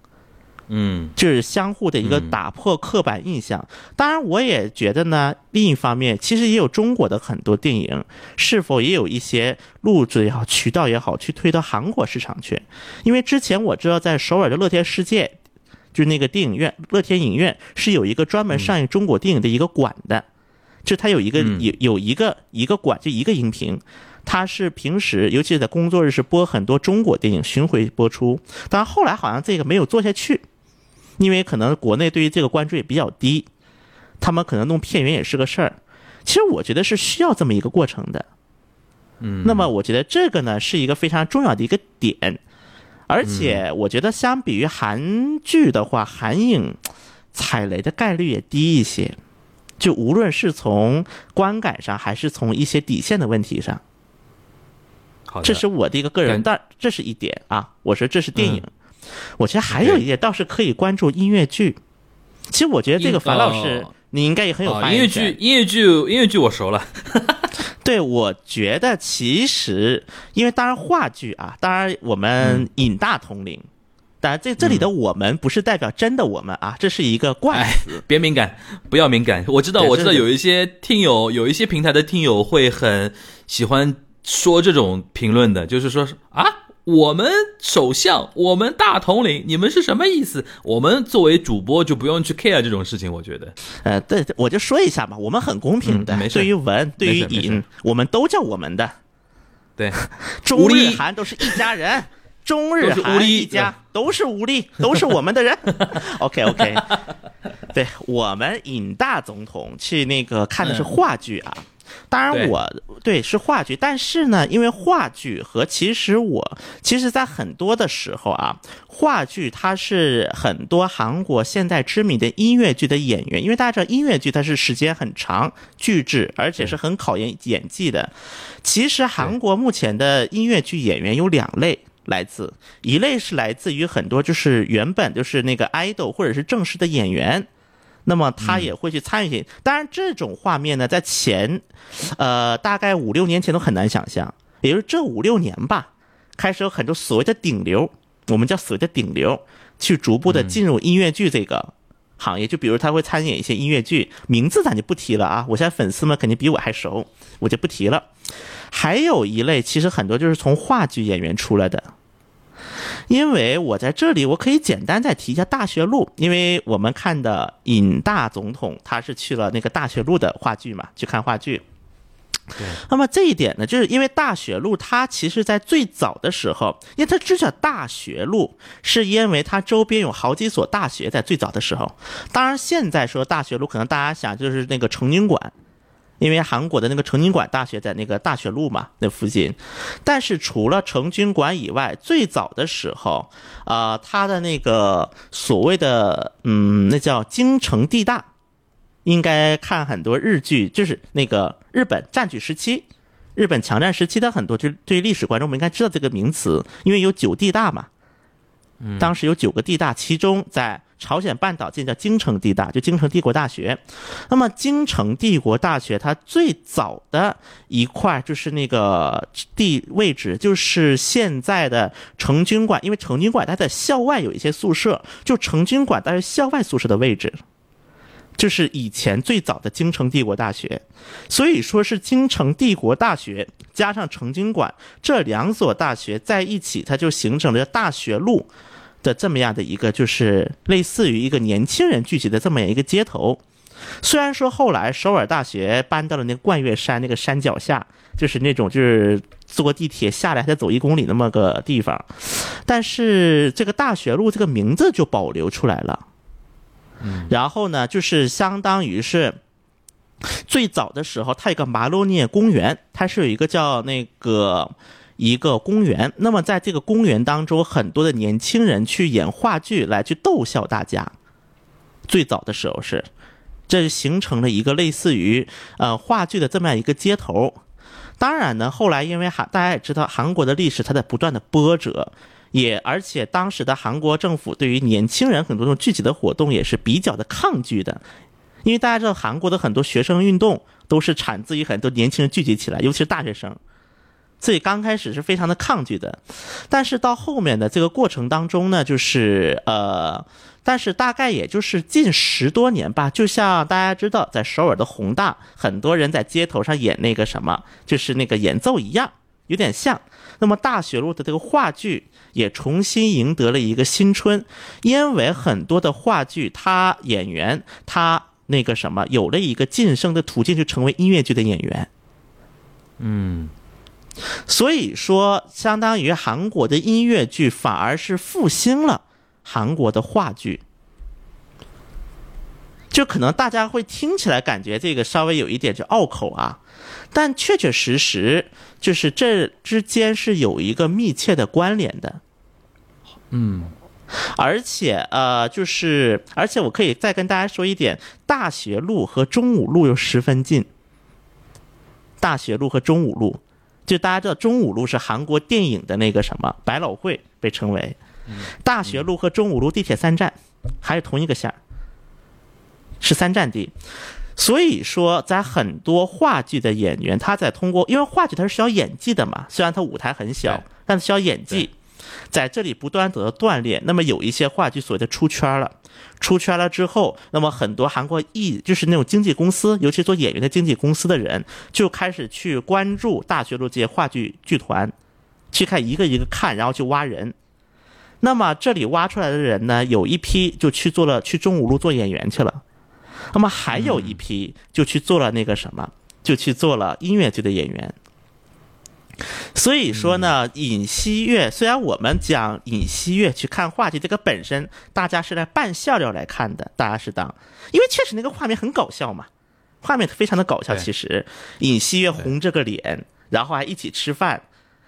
嗯，就是相互的一个打破刻板印象。当然，我也觉得呢，另一方面，其实也有中国的很多电影，是否也有一些路子也好，渠道也好，去推到韩国市场去？因为之前我知道，在首尔的乐天世界，就是那个电影院，乐天影院是有一个专门上映中国电影的一个馆的。就它有一个有有一个一个馆，就一个荧屏，它是平时尤其是在工作日是播很多中国电影巡回播出，但后来好像这个没有做下去，因为可能国内对于这个关注也比较低，他们可能弄片源也是个事儿。其实我觉得是需要这么一个过程的，嗯，那么我觉得这个呢是一个非常重要的一个点，而且我觉得相比于韩剧的话，韩影踩雷的概率也低一些。就无论是从观感上，还是从一些底线的问题上，这是我的一个个人，但这是一点啊。我说这是电影，我觉得还有一点倒是可以关注音乐剧。其实我觉得这个樊老师你应该也很有发音乐剧，音乐剧，音乐剧我熟了。对，我觉得其实因为当然话剧啊，当然我们引大同龄。当然，这这里的我们不是代表真的我们啊，这是一个怪词。别敏感，不要敏感。我知道，我知道有一些听友，有一些平台的听友会很喜欢说这种评论的，就是说啊，我们首相，我们大统领，你们是什么意思？我们作为主播就不用去 care 这种事情。我觉得，呃，对，我就说一下嘛，我们很公平的，对于文，对于尹，我们都叫我们的，对，中日韩都是一家人。中日韩一家都是无力，都是我们的人。OK OK，对我们尹大总统去那个看的是话剧啊，当然我对是话剧，但是呢，因为话剧和其实我其实在很多的时候啊，话剧它是很多韩国现在知名的音乐剧的演员，因为大家知道音乐剧它是时间很长，剧制而且是很考验演技的。其实韩国目前的音乐剧演员有两类。来自一类是来自于很多就是原本就是那个 idol 或者是正式的演员，那么他也会去参与。当然，这种画面呢，在前，呃，大概五六年前都很难想象，也就是这五六年吧，开始有很多所谓的顶流，我们叫所谓的顶流，去逐步的进入音乐剧这个行业。就比如他会参演一些音乐剧，名字咱就不提了啊，我现在粉丝们肯定比我还熟，我就不提了。还有一类，其实很多就是从话剧演员出来的。因为我在这里，我可以简单再提一下大学路，因为我们看的尹大总统他是去了那个大学路的话剧嘛，去看话剧。对。那么这一点呢，就是因为大学路它其实在最早的时候，因为它之所以大学路，是因为它周边有好几所大学，在最早的时候。当然，现在说大学路，可能大家想就是那个成均馆。因为韩国的那个成均馆大学在那个大学路嘛，那附近。但是除了成均馆以外，最早的时候，啊，它的那个所谓的，嗯，那叫京城地大，应该看很多日剧，就是那个日本占据时期，日本强占时期的很多，就对于历史观众，我们应该知道这个名词，因为有九地大嘛。当时有九个地大，其中在朝鲜半岛建叫京城地大，就京城帝国大学。那么京城帝国大学它最早的一块就是那个地位置，就是现在的成均馆，因为成均馆它在校外有一些宿舍，就成均馆大学校外宿舍的位置。就是以前最早的京城帝国大学，所以说是京城帝国大学加上成均馆这两所大学在一起，它就形成了大学路的这么样的一个，就是类似于一个年轻人聚集的这么样一个街头。虽然说后来首尔大学搬到了那个冠岳山那个山脚下，就是那种就是坐地铁下来再走一公里那么个地方，但是这个大学路这个名字就保留出来了。然后呢，就是相当于是最早的时候，它有个马洛涅公园，它是有一个叫那个一个公园。那么在这个公园当中，很多的年轻人去演话剧来去逗笑大家。最早的时候是，这形成了一个类似于呃话剧的这么样一个街头。当然呢，后来因为韩大家也知道，韩国的历史它在不断的波折。也，而且当时的韩国政府对于年轻人很多这种聚集的活动也是比较的抗拒的，因为大家知道韩国的很多学生运动都是产自于很多年轻人聚集起来，尤其是大学生，所以刚开始是非常的抗拒的。但是到后面的这个过程当中呢，就是呃，但是大概也就是近十多年吧，就像大家知道在首尔的宏大，很多人在街头上演那个什么，就是那个演奏一样，有点像。那么大学路的这个话剧也重新赢得了一个新春，因为很多的话剧，他演员他那个什么有了一个晋升的途径，就成为音乐剧的演员。嗯，所以说，相当于韩国的音乐剧反而是复兴了韩国的话剧。就可能大家会听起来感觉这个稍微有一点就拗口啊，但确确实实就是这之间是有一个密切的关联的，嗯，而且呃，就是而且我可以再跟大家说一点，大学路和中五路又十分近，大学路和中五路，就大家知道中五路是韩国电影的那个什么百老汇被称为，大学路和中五路地铁三站还是同一个线儿。是三站地，所以说在很多话剧的演员，他在通过，因为话剧它是需要演技的嘛，虽然它舞台很小，但是需要演技，在这里不断得到锻炼。那么有一些话剧所谓的出圈了，出圈了之后，那么很多韩国艺就是那种经纪公司，尤其做演员的经纪公司的人，就开始去关注大学路这些话剧剧团，去看一个一个看，然后去挖人。那么这里挖出来的人呢，有一批就去做了去中五路做演员去了。那么还有一批就去做了那个什么，就去做了音乐剧的演员。所以说呢，尹锡悦虽然我们讲尹锡悦去看话剧，这个本身大家是来扮笑料来看的，大家是当，因为确实那个画面很搞笑嘛，画面非常的搞笑。其实尹锡悦红着个脸，然后还一起吃饭。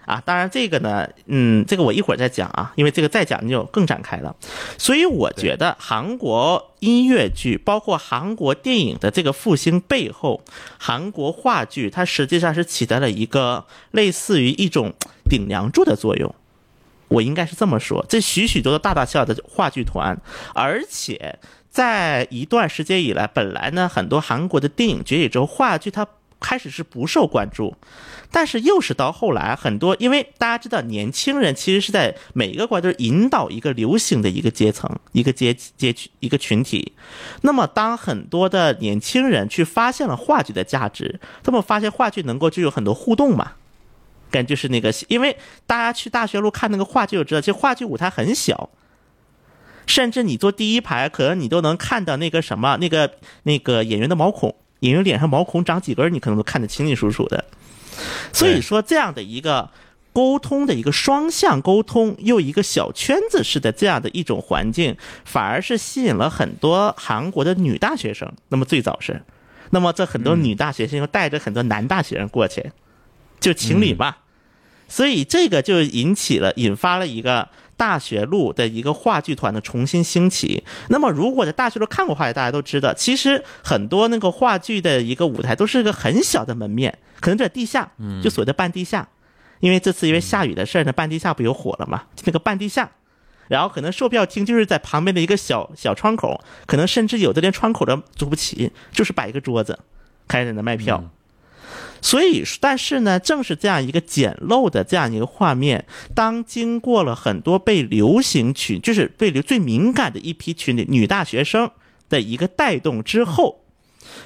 啊，当然这个呢，嗯，这个我一会儿再讲啊，因为这个再讲就更展开了。所以我觉得韩国音乐剧，包括韩国电影的这个复兴背后，韩国话剧它实际上是起到了一个类似于一种顶梁柱的作用。我应该是这么说，这许许多多大大小小的话剧团，而且在一段时间以来，本来呢很多韩国的电影崛起之后，话剧它。开始是不受关注，但是又是到后来很多，因为大家知道，年轻人其实是在每一个国家都是引导一个流行的一个阶层、一个阶阶群、一个群体。那么，当很多的年轻人去发现了话剧的价值，他们发现话剧能够就有很多互动嘛，感就是那个，因为大家去大学路看那个话剧就知道，其实话剧舞台很小，甚至你坐第一排，可能你都能看到那个什么，那个那个演员的毛孔。演员脸上毛孔长几根，你可能都看得清清楚楚的。所以说，这样的一个沟通的一个双向沟通，又一个小圈子式的这样的一种环境，反而是吸引了很多韩国的女大学生。那么最早是，那么这很多女大学生又带着很多男大学生过去，就情侣嘛。所以这个就引起了、引发了一个大学路的一个话剧团的重新兴起。那么，如果在大学路看过话剧，大家都知道，其实很多那个话剧的一个舞台都是一个很小的门面，可能在地下，就所谓的半地下。因为这次因为下雨的事儿呢，半地下不有火了嘛？那个半地下，然后可能售票厅就是在旁边的一个小小窗口，可能甚至有的连窗口都租不起，就是摆一个桌子，开始在那卖票。所以，但是呢，正是这样一个简陋的这样一个画面，当经过了很多被流行群，就是被流最敏感的一批群里女大学生的一个带动之后，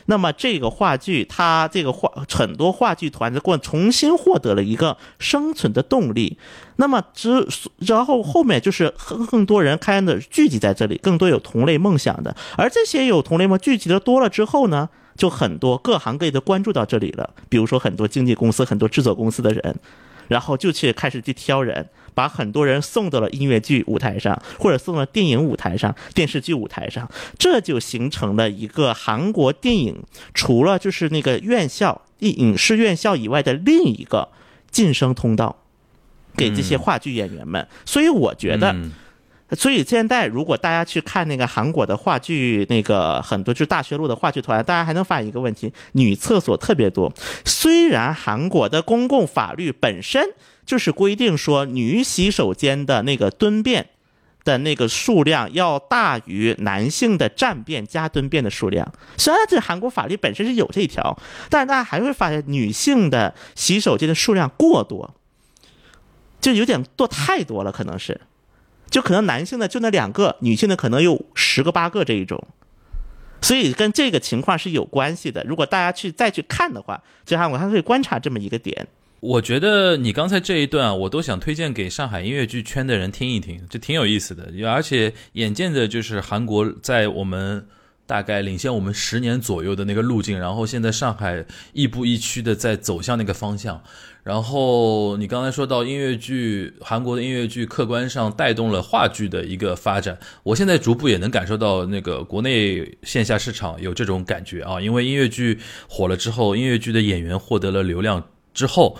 那么这个话剧，它这个话很多话剧团的过重新获得了一个生存的动力。那么之然后后面就是更更多人开始聚集在这里，更多有同类梦想的，而这些有同类梦聚集的多了之后呢？就很多各行各业都关注到这里了，比如说很多经纪公司、很多制作公司的人，然后就去开始去挑人，把很多人送到了音乐剧舞台上，或者送到电影舞台上、电视剧舞台上，这就形成了一个韩国电影除了就是那个院校、影视院校以外的另一个晋升通道，给这些话剧演员们。所以我觉得。所以现在，如果大家去看那个韩国的话剧，那个很多就是大学路的话剧团，大家还能发现一个问题：女厕所特别多。虽然韩国的公共法律本身就是规定说，女洗手间的那个蹲便的那个数量要大于男性的站便加蹲便的数量。虽然这韩国法律本身是有这一条，但是大家还会发现女性的洗手间的数量过多，就有点多太多了，可能是。就可能男性的就那两个，女性的可能有十个八个这一种，所以跟这个情况是有关系的。如果大家去再去看的话，就还我还可以观察这么一个点。我觉得你刚才这一段，我都想推荐给上海音乐剧圈的人听一听，这挺有意思的。而且眼见着就是韩国在我们。大概领先我们十年左右的那个路径，然后现在上海亦步亦趋的在走向那个方向。然后你刚才说到音乐剧，韩国的音乐剧客观上带动了话剧的一个发展。我现在逐步也能感受到那个国内线下市场有这种感觉啊，因为音乐剧火了之后，音乐剧的演员获得了流量之后。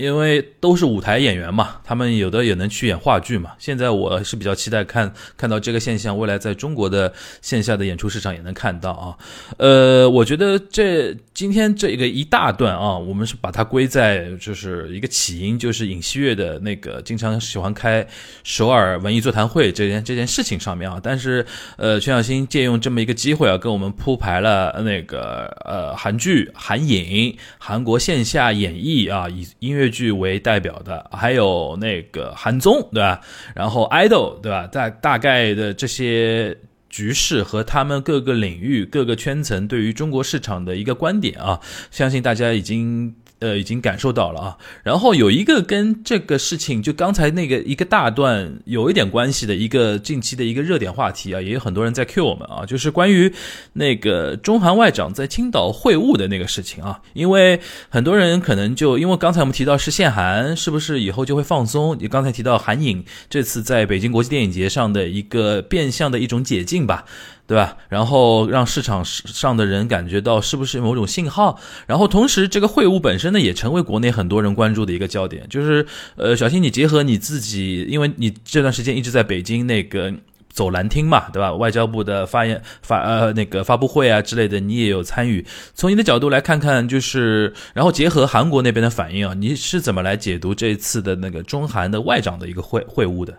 因为都是舞台演员嘛，他们有的也能去演话剧嘛。现在我是比较期待看看到这个现象，未来在中国的线下的演出市场也能看到啊。呃，我觉得这今天这个一大段啊，我们是把它归在就是一个起因，就是尹锡悦的那个经常喜欢开首尔文艺座谈会这件这件事情上面啊。但是呃，全小新借用这么一个机会啊，跟我们铺排了那个呃韩剧、韩影、韩国线下演绎啊，以音乐。剧为代表的，还有那个韩综，对吧？然后 idol，对吧？大大概的这些局势和他们各个领域、各个圈层对于中国市场的一个观点啊，相信大家已经。呃，已经感受到了啊。然后有一个跟这个事情，就刚才那个一个大段有一点关系的一个近期的一个热点话题啊，也有很多人在 Q 我们啊，就是关于那个中韩外长在青岛会晤的那个事情啊。因为很多人可能就因为刚才我们提到是限韩，是不是以后就会放松？你刚才提到韩影这次在北京国际电影节上的一个变相的一种解禁吧。对吧？然后让市场上的人感觉到是不是某种信号？然后同时，这个会晤本身呢，也成为国内很多人关注的一个焦点。就是，呃，小新，你结合你自己，因为你这段时间一直在北京那个走蓝厅嘛，对吧？外交部的发言发呃那个发布会啊之类的，你也有参与。从你的角度来看看，就是然后结合韩国那边的反应啊，你是怎么来解读这次的那个中韩的外长的一个会会晤的？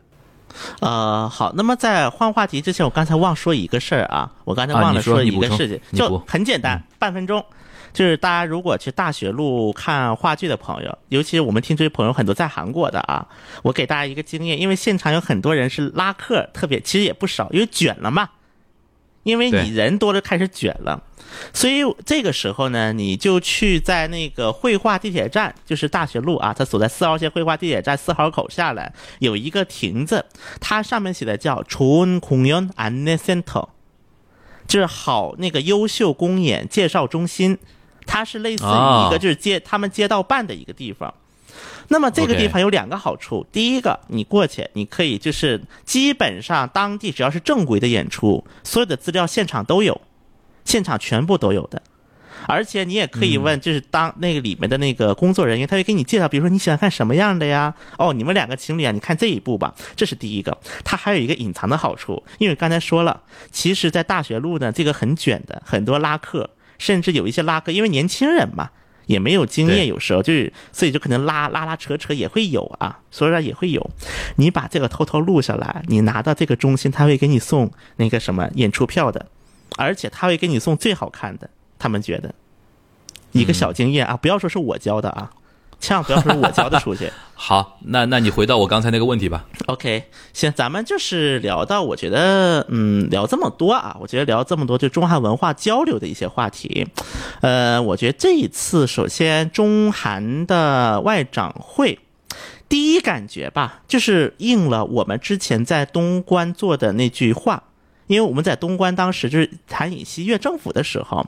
呃，好，那么在换话题之前，我刚才忘说一个事儿啊，我刚才忘了说一个事情，就很简单，半分钟，就是大家如果去大学路看话剧的朋友，尤其是我们听这些朋友很多在韩国的啊，我给大家一个经验，因为现场有很多人是拉客，特别其实也不少，因为卷了嘛。因为你人多了开始卷了，所以这个时候呢，你就去在那个绘画地铁站，就是大学路啊，它所在四号线绘画地铁站四号口下来有一个亭子，它上面写的叫“좋은공연안내센터”，就是好那个优秀公演介绍中心，它是类似于一个就是街他们街道办的一个地方。 那么这个地方有两个好处，第一个，你过去你可以就是基本上当地只要是正规的演出，所有的资料现场都有，现场全部都有的。而且你也可以问，就是当那个里面的那个工作人员，他会给你介绍，比如说你喜欢看什么样的呀？哦，你们两个情侣啊，你看这一部吧，这是第一个。它还有一个隐藏的好处，因为刚才说了，其实，在大学路呢，这个很卷的，很多拉客，甚至有一些拉客，因为年轻人嘛，也没有经验，有时候就是，所以就可能拉拉拉扯扯也会有啊，所以说也会有。你把这个偷偷录下来，你拿到这个中心，他会给你送那个什么演出票的，而且他会给你送最好看的，他们觉得。一个小经验啊，不要说是我教的啊，千万不要说是我教的出去。好，那那你回到我刚才那个问题吧。OK，行，咱们就是聊到，我觉得，嗯，聊这么多啊，我觉得聊这么多就中韩文化交流的一些话题，呃，我觉得这一次，首先中韩的外长会。第一感觉吧，就是应了我们之前在东关做的那句话，因为我们在东关当时就是谈尹锡悦政府的时候，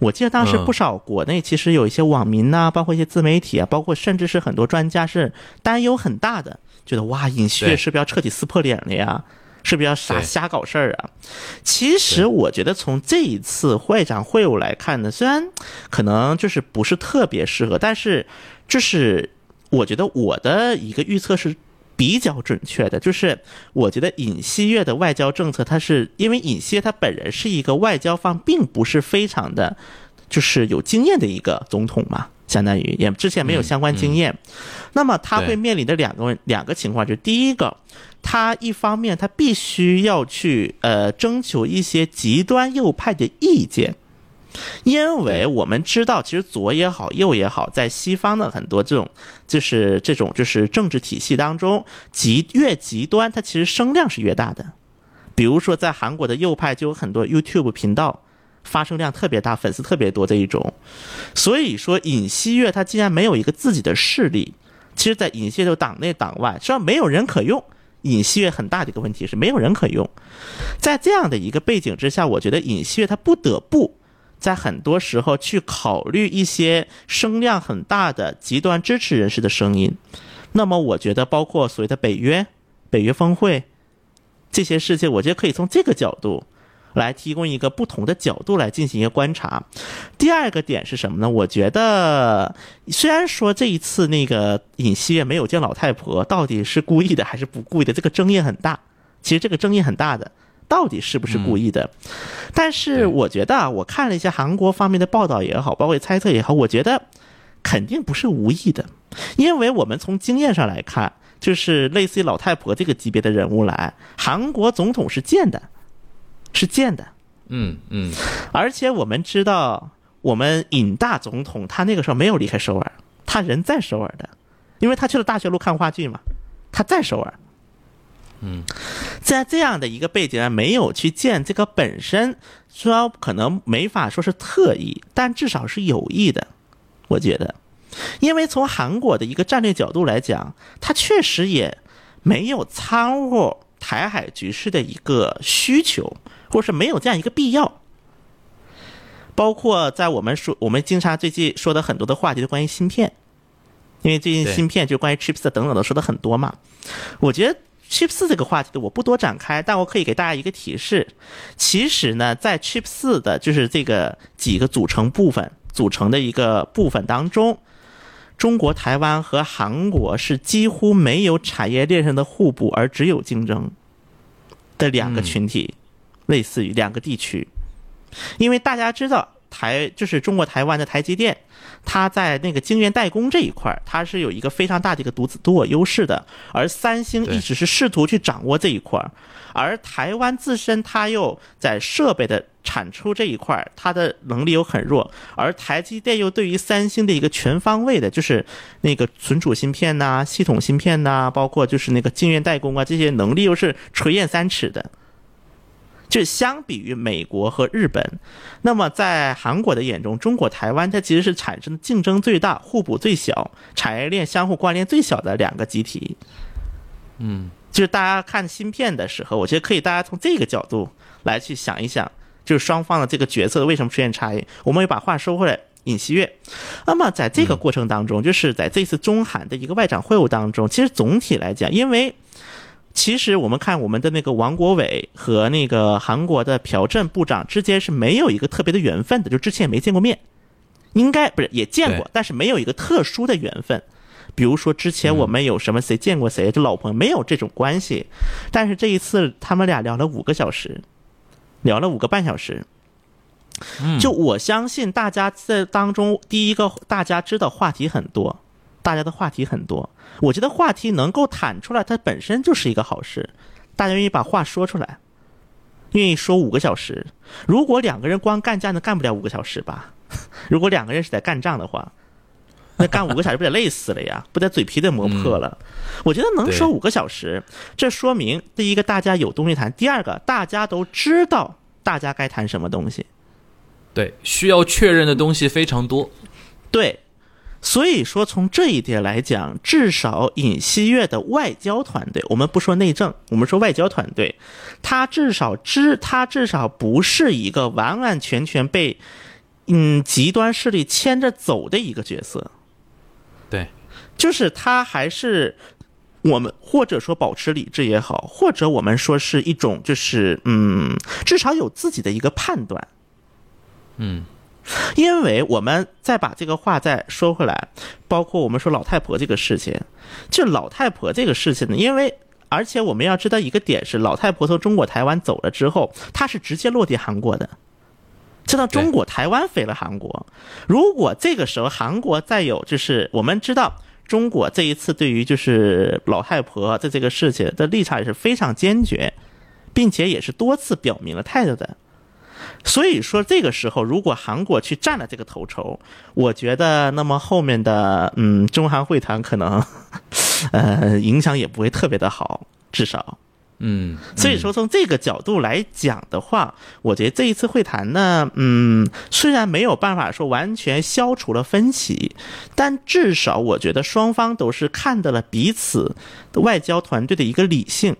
我记得当时嗯不少国内其实有一些网民呐、包括一些自媒体啊，包括甚至是很多专家是担忧很大的，觉得哇，尹锡悦是不是要彻底撕破脸了呀？是不是要傻瞎搞事儿啊？其实我觉得从这一次会长会晤来看呢，虽然可能就是不是特别适合，但是就是我觉得我的一个预测是比较准确的，就是我觉得尹锡悦的外交政策，他是因为尹锡悦他本人是一个外交方并不是非常的，就是有经验的一个总统嘛，相当于也之前没有相关经验，那么他会面临的两个问两个情况，就是第一个，他一方面他必须要去呃征求一些极端右派的意见。因为我们知道，其实左也好，右也好，在西方的很多这种，就是这种就是政治体系当中，极越极端，它其实声量是越大的。比如说，在韩国的右派就有很多 YouTube 频道，发声量特别大，粉丝特别多这一种。所以说，尹锡悦他竟然没有一个自己的势力，其实，在尹锡悦的党内党外，实际上没有人可用。尹锡悦很大的一个问题是没有人可用。在这样的一个背景之下，我觉得尹锡悦他不得不。在很多时候去考虑一些声量很大的极端支持人士的声音，那么我觉得包括所谓的北约、北约峰会这些事情，我觉得可以从这个角度来提供一个不同的角度来进行一个观察。第二个点是什么呢？我觉得虽然说这一次那个尹锡悦没有见老太婆，到底是故意的还是不故意的，这个争议很大。其实这个争议很大的。到底是不是故意的？但是我觉得啊，我看了一些韩国方面的报道也好，包括猜测也好，我觉得肯定不是无意的，因为我们从经验上来看，就是类似于老太婆这个级别的人物来，韩国总统是见的，是见的，嗯嗯，而且我们知道，我们尹大总统他那个时候没有离开首尔，他人在首尔的，因为他去了大学路看话剧嘛，他在首尔。嗯，在这样的一个背景下，没有去见这个本身，虽然可能没法说是特意，但至少是有意的，我觉得，因为从韩国的一个战略角度来讲，它确实也没有掺和台海局势的一个需求，或者是没有这样一个必要。包括在我们说，我们经常最近说的很多的话题，就关于芯片，因为最近芯片就关于 chips 等等的说的很多嘛。我觉得 Chip 四这个话题的我不多展开，但我可以给大家一个提示。其实呢，在 Chip 四的就是这个几个组成部分组成的一个部分当中，中国台湾和韩国是几乎没有产业链上的互补，而只有竞争的两个群体，类似于两个地区。因为大家知道台就是中国台湾的台积电，它在那个晶圆代工这一块儿，它是有一个非常大的一个独自独我优势的，而三星一直是试图去掌握这一块儿，而台湾自身它又在设备的产出这一块儿，它的能力又很弱，而台积电又对于三星的一个全方位的，就是那个存储芯片呐、系统芯片呐、包括就是那个晶圆代工啊，这些能力又是垂涎三尺的。就是相比于美国和日本，那么在韩国的眼中，中国台湾它其实是产生竞争最大、互补最小、产业链相互关联最小的两个集体。嗯，就是大家看芯片的时候，我觉得可以大家从这个角度来去想一想，就是双方的这个角色为什么出现差异。我们也把话说回来，尹锡悦。那么在这个过程当中，就是在这次中韩的一个外长会晤当中，其实总体来讲，因为其实我们看我们的那个王国伟和那个韩国的朴正部长之间是没有一个特别的缘分的，就之前也没见过面，应该不是也见过，但是没有一个特殊的缘分。比如说之前我们有什么谁见过谁，这老朋友没有这种关系，但是这一次他们俩聊了五个小时，聊了五个半小时。嗯就我相信大家在当中，第一个大家知道话题很多，大家的话题很多。我觉得话题能够坦出来，它本身就是一个好事。大家愿意把话说出来，愿意说五个小时。如果两个人光干架，那干不了五个小时吧？如果两个人是在干仗的话，那干五个小时不得累死了呀？不得嘴皮得磨破了？我觉得能说对五个小时，这说明第一个大家有东西谈，第二个大家都知道大家该谈什么东西。对，需要确认的东西非常多。对，所以说从这一点来讲，至少尹锡悦的外交团队，我们不说内政，我们说外交团队，他至少知，他至少不是一个完完全全被嗯极端势力牵着走的一个角色，对，就是他还是。我们或者说保持理智也好，或者我们说是一种就是嗯，至少有自己的一个判断。嗯，因为我们再把这个话再说回来，包括我们说老太婆这个事情，就老太婆这个事情呢，因为而且我们要知道一个点是，老太婆从中国台湾走了之后，她是直接落地韩国的，就到中国台湾飞了韩国。如果这个时候韩国再有，就是我们知道。中国这一次对于就是老太婆的这个事情的立场也是非常坚决，并且也是多次表明了态度的。所以说，这个时候如果韩国去占了这个头筹，我觉得那么后面的嗯中韩会谈可能 呃影响也不会特别的好，至少。嗯，所以说，从这个角度来讲的话，我觉得这一次会谈呢，嗯，虽然没有办法说完全消除了分歧，但至少我觉得双方都是看到了彼此的外交团队的一个理性。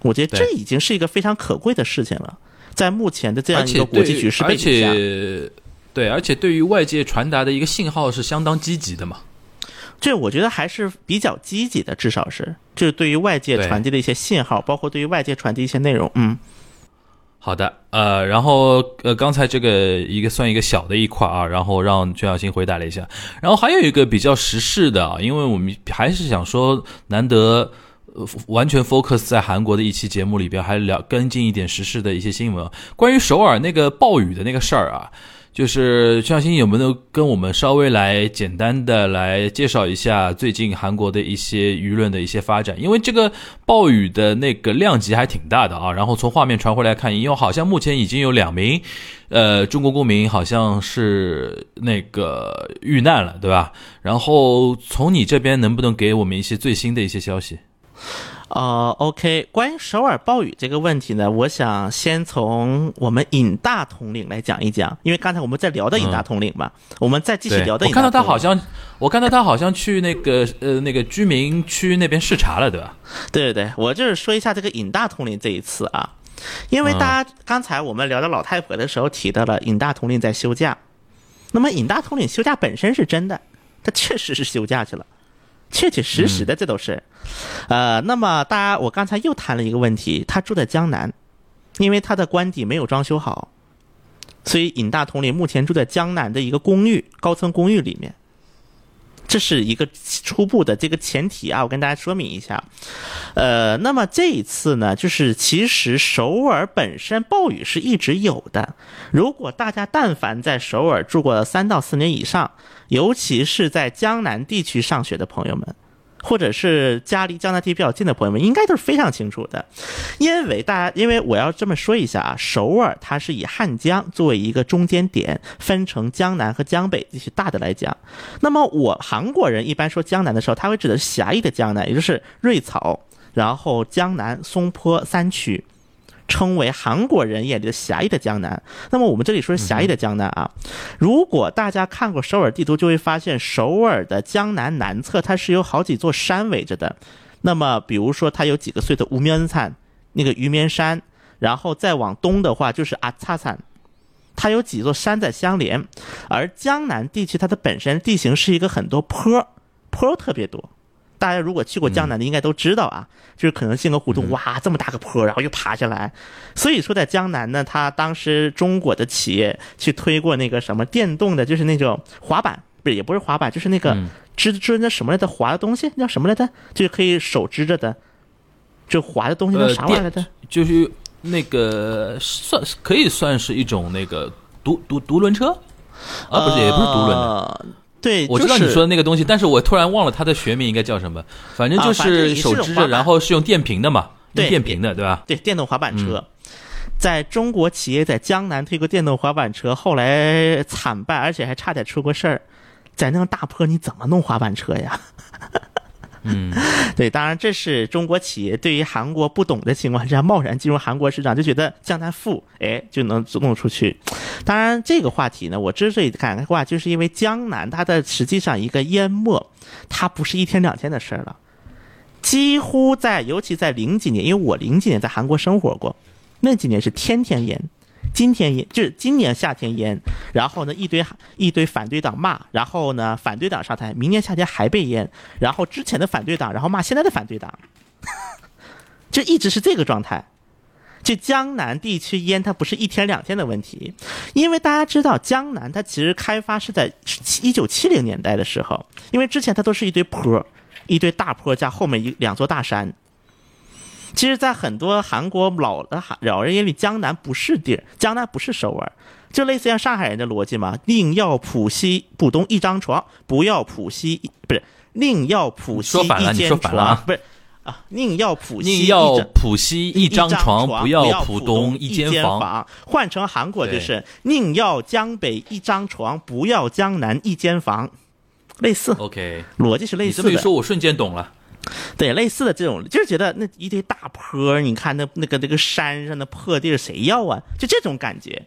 我觉得这已经是一个非常可贵的事情了，在目前的这样一个国际局势而背景下，且对，而且对于外界传达的一个信号是相当积极的嘛。这我觉得还是比较积极的，至少是就是对于外界传递的一些信号，包括对于外界传递一些内容，嗯。好的，呃，然后呃，刚才这个一个算一个小的一块啊，然后让全小新回答了一下，然后还有一个比较时事的啊，因为我们还是想说，难得完全 focus 在韩国的一期节目里边，还聊跟进一点时事的一些新闻，关于首尔那个暴雨的那个事儿啊。就是全小新有没有跟我们稍微来简单的来介绍一下最近韩国的一些舆论的一些发展？因为这个暴雨的那个量级还挺大的啊。然后从画面传回来看，因为好像目前已经有两名，呃，中国公民好像是那个遇难了，对吧？然后从你这边能不能给我们一些最新的一些消息？呃，OK，关于首尔暴雨这个问题呢，我想先从我们尹大统领来讲一讲，因为刚才我们在聊的尹大统领嘛，我们再继续，聊的我看尹大统领。到他好像，我看到他好像去那个呃那个居民区那边视察了，对吧？对对对，我就是说一下这个尹大统领这一次啊，因为大家刚才我们聊到老太婆的时候提到了尹大统领在休假，那么尹大统领休假本身是真的，他确实是休假去了，确确实实的这都是。呃，那么大家我刚才又谈了一个问题，他住在江南，因为他的官邸没有装修好，所以尹大统领目前住在江南的一个公寓高层公寓里面。这是一个初步的这个前提啊，我跟大家说明一下。呃，那么这一次呢，就是其实首尔本身暴雨是一直有的。如果大家但凡在首尔住过三到四年以上，尤其是在江南地区上学的朋友们，或者是家离江南地比较近的朋友们，应该都是非常清楚的。因为大家，因为我要这么说一下啊，首尔它是以汉江作为一个中间点，分成江南和江北这些大的来讲。那么我韩国人一般说江南的时候，他会指的是狭义的江南，也就是瑞草，然后江南、松坡三区。称为韩国人眼里的狭义的江南。那么我们这里说是狭义的江南啊。如果大家看过首尔地图，就会发现首尔的江南南侧它是有好几座山围着的。那么比如说它有几个岁的无面山，那个鱼面山，然后再往东的话就是阿擦山。它有几座山在相连，而江南地区它的本身地形是一个很多坡，坡特别多，大家如果去过江南的，应该都知道啊，就是可能性个胡同，哇，这么大个坡，然后又爬下来。所以说，在江南呢，他当时中国的企业去推过那个什么电动的，就是那种滑板，不是也不是滑板，就是那个嗯支支那什么来着滑的东西，叫什么来着？就是可以手支着的，就滑的东西叫呃啥玩意儿来着？就是那个算可以算是一种那个独独独轮车啊，不是也不是独轮的。呃对，我知道你说的那个东西，但是我突然忘了它的学名应该叫什么。反正就是是手支着，然后是用电瓶的嘛，用电瓶的，对吧？对电动滑板车。嗯在中国企业在江南推过电动滑板车，后来惨败，而且还差点出过事儿。在那种大坡，你怎么弄滑板车呀？嗯，对，当然这是中国企业对于韩国不懂的情况下，贸然进入韩国市场，就觉得江南富，哎，就能弄出去。当然，这个话题呢，我之所以感慨话，就是因为江南它的实际上一个淹没，它不是一天两天的事儿了，几乎在，尤其在零几年，因为我零几年在韩国生活过，那几年是天天淹。今天淹就是今年夏天淹，然后呢一堆一堆反对党骂，然后呢反对党上台，明年夏天还被淹，然后之前的反对党，然后骂现在的反对党，就一直是这个状态。就江南地区淹，它不是一天两天的问题，因为大家知道江南它其实开发是在一九七零年代的时候，因为之前它都是一堆坡，一堆大坡加后面一两座大山。其实，在很多韩国老的韩老人眼里，江南不是地儿，江南不是首尔，就类似像上海人的逻辑嘛。宁要浦西浦东一张床，不要浦西不是宁要浦西说反了你一间说反了啊床，不是啊，宁要浦西宁一要张浦西一张床，不要要浦东一间房。换成韩国就是宁要江北一张床，不要江南一间房，类似 OK，逻辑是类似的。你这么一说，我瞬间懂了。对，类似的这种，就是觉得那一堆大坡，你看那那个那个山上的破地儿，谁要啊？就这种感觉。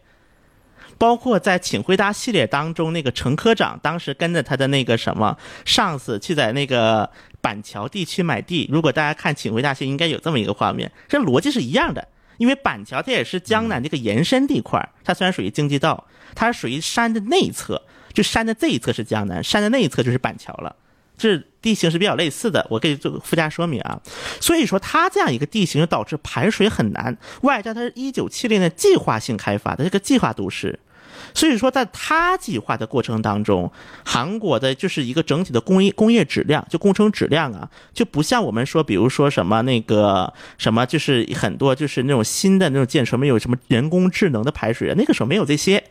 包括在《请回答》系列当中，那个陈科长当时跟着他的那个什么上司去在那个板桥地区买地。如果大家看《请回答》系，应该有这么一个画面，这逻辑是一样的。因为板桥它也是江南这个延伸地块，它虽然属于经济道，它是属于山的内侧，就山的这一侧是江南，山的那一侧就是板桥了。这地形是比较类似的，我可以做附加说明啊。所以说，它这样一个地形导致排水很难，外加它是一九七零年计划性开发的这个计划都市，所以说在它计划的过程当中，韩国的就是一个整体的工业工业质量，就工程质量啊，就不像我们说，比如说什么那个什么，就是很多就是那种新的那种建设没有什么人工智能的排水，那个时候没有这些。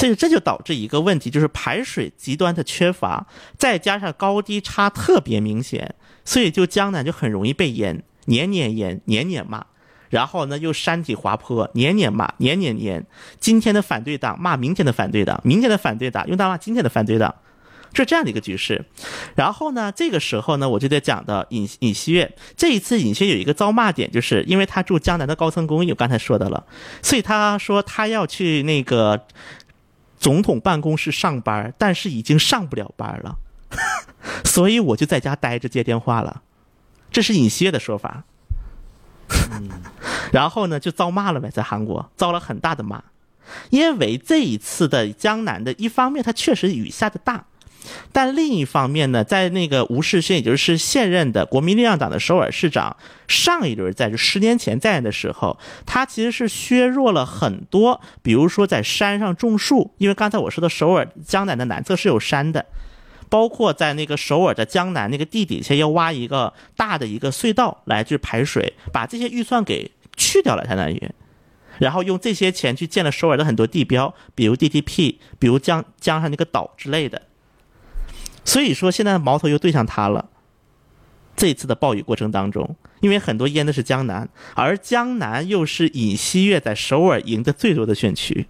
所以这就导致一个问题，就是排水极端的缺乏，再加上高低差特别明显，所以就江南就很容易被淹，年年淹，年年骂。然后呢，又山体滑坡，年年骂，年年淹。今天的反对党骂明天的反对党，明天的反对党用他骂今天的反对党，是这样的一个局势。然后呢，这个时候呢，我就在讲的尹尹锡悦。这一次尹锡悦有一个遭骂点，就是因为他住江南的高层公寓，我刚才说的了，所以他说他要去那个。总统办公室上班，但是已经上不了班了，所以我就在家待着接电话了。这是尹锡悦的说法。然后呢，就遭骂了呗，在韩国遭了很大的骂，因为这一次的江南的一方面，它确实雨下的大，但另一方面呢，在那个吴世勋，也就是现任的国民力量党的首尔市长，上一轮在就十年前在的时候，他其实是削弱了很多，比如说在山上种树，因为刚才我说的首尔江南的南侧是有山的。包括在那个首尔的江南那个地底下要挖一个大的一个隧道来去排水，把这些预算给去掉了，相当于，然后用这些钱去建了首尔的很多地标，比如 DTP，比如江江上那个岛之类的。所以说，现在矛头又对向他了。这次的暴雨过程当中，因为很多淹的是江南，而江南又是尹锡悦在首尔赢得最多的选区。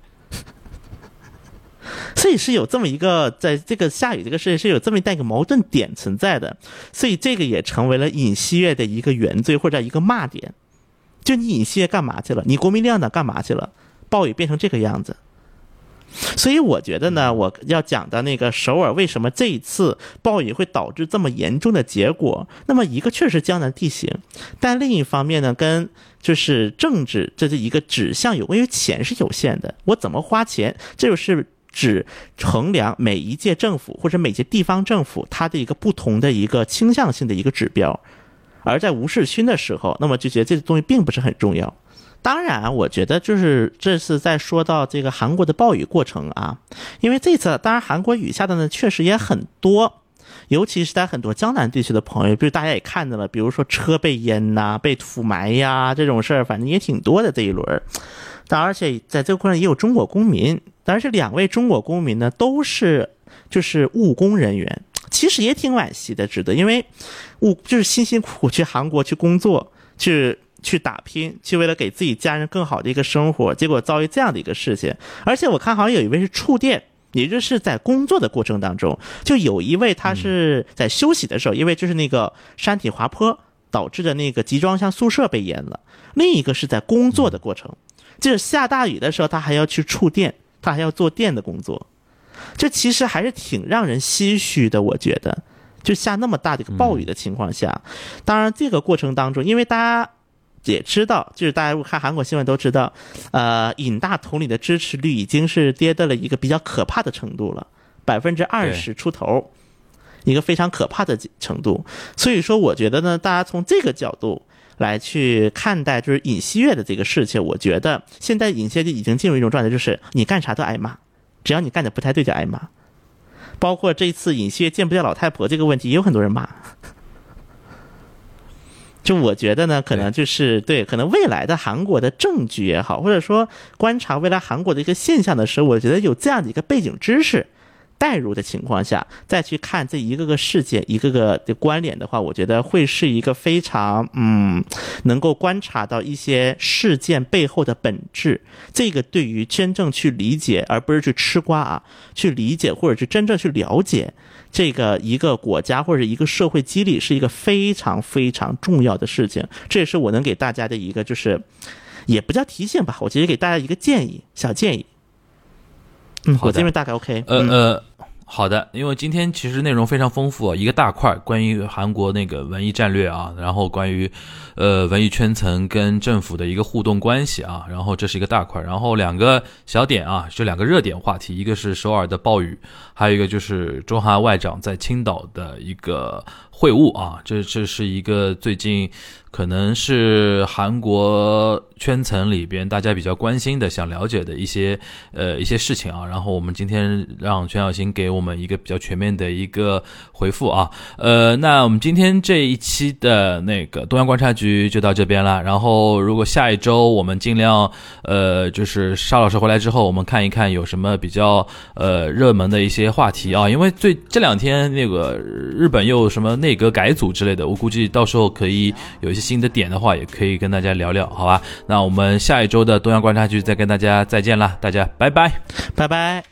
所以是有这么一个，在这个下雨这个事情是有这么一带一个矛盾点存在的，所以这个也成为了尹锡悦的一个原罪或者一个骂点。就你尹锡悦干嘛去了？你国民力量党干嘛去了？暴雨变成这个样子。所以我觉得呢，我要讲的那个首尔为什么这一次暴雨会导致这么严重的结果？那么一个确实江南地形，但另一方面呢，跟就是政治这是一个指向有关，因为钱是有限的，我怎么花钱，这就是指衡量每一届政府或者每届地方政府它的一个不同的一个倾向性的一个指标，而在吴世勋的时候，那么就觉得这个东西并不是很重要。当然，我觉得就是这次在说到这个韩国的暴雨过程啊，因为这次当然韩国雨下的呢确实也很多，尤其是在很多江南地区的朋友，比如大家也看到了，比如说车被淹呐、被土埋呀这种事儿，反正也挺多的这一轮。但而且在这个过程也有中国公民，但是两位中国公民呢都是就是务工人员，其实也挺惋惜的，值得，因为务就是辛辛苦苦去韩国去工作去。去打拼，去为了给自己家人更好的一个生活，结果遭遇这样的一个事情。而且我看好像有一位是触电，也就是在工作的过程当中，就有一位他是在休息的时候，因为就是那个山体滑坡导致的那个集装箱宿舍被淹了。另一个是在工作的过程，就是下大雨的时候，他还要去触电，他还要做电的工作。这其实还是挺让人唏嘘的，我觉得，就下那么大的一个暴雨的情况下，当然这个过程当中，因为大家。也知道，就是大家如果看韩国新闻都知道，呃，尹大统领的支持率已经是跌到了一个比较可怕的程度了，百分之二十出头，一个非常可怕的程度。所以说，我觉得呢，大家从这个角度来去看待，就是尹锡悦的这个事情，我觉得现在尹锡悦已经进入一种状态，就是你干啥都挨骂，只要你干的不太对就挨骂。包括这次尹锡悦见不见老太婆这个问题，也有很多人骂。就我觉得呢，可能就是对，可能未来的韩国的政局也好，或者说观察未来韩国的一个现象的时候，我觉得有这样的一个背景知识带入的情况下，再去看这一个个事件、一个个的关联的话，我觉得会是一个非常嗯，能够观察到一些事件背后的本质。这个对于真正去理解，而不是去吃瓜啊，去理解或者是真正去了解。这个一个国家或者一个社会激励是一个非常非常重要的事情，这也是我能给大家的一个就是，也不叫提醒吧，我直接给大家一个建议，小建议。嗯，我这边大概 OK。呃呃。好的，因为今天其实内容非常丰富，一个大块关于韩国那个文艺战略啊，然后关于，呃，文艺圈层跟政府的一个互动关系啊，然后这是一个大块，然后两个小点啊，就两个热点话题，一个是首尔的暴雨，还有一个就是中韩外长在青岛的一个会晤啊，这这是一个最近。可能是韩国圈层里边大家比较关心的、想了解的一些呃一些事情啊。然后我们今天让全小新给我们一个比较全面的一个回复啊。呃，那我们今天这一期的那个东阳观察局就到这边了。然后如果下一周我们尽量呃就是沙老师回来之后，我们看一看有什么比较呃热门的一些话题啊。因为最这两天那个日本又什么内阁改组之类的，我估计到时候可以有一些。新的点的话，也可以跟大家聊聊，好吧？那我们下一周的东阳观察局再跟大家再见啦，大家拜拜，拜拜。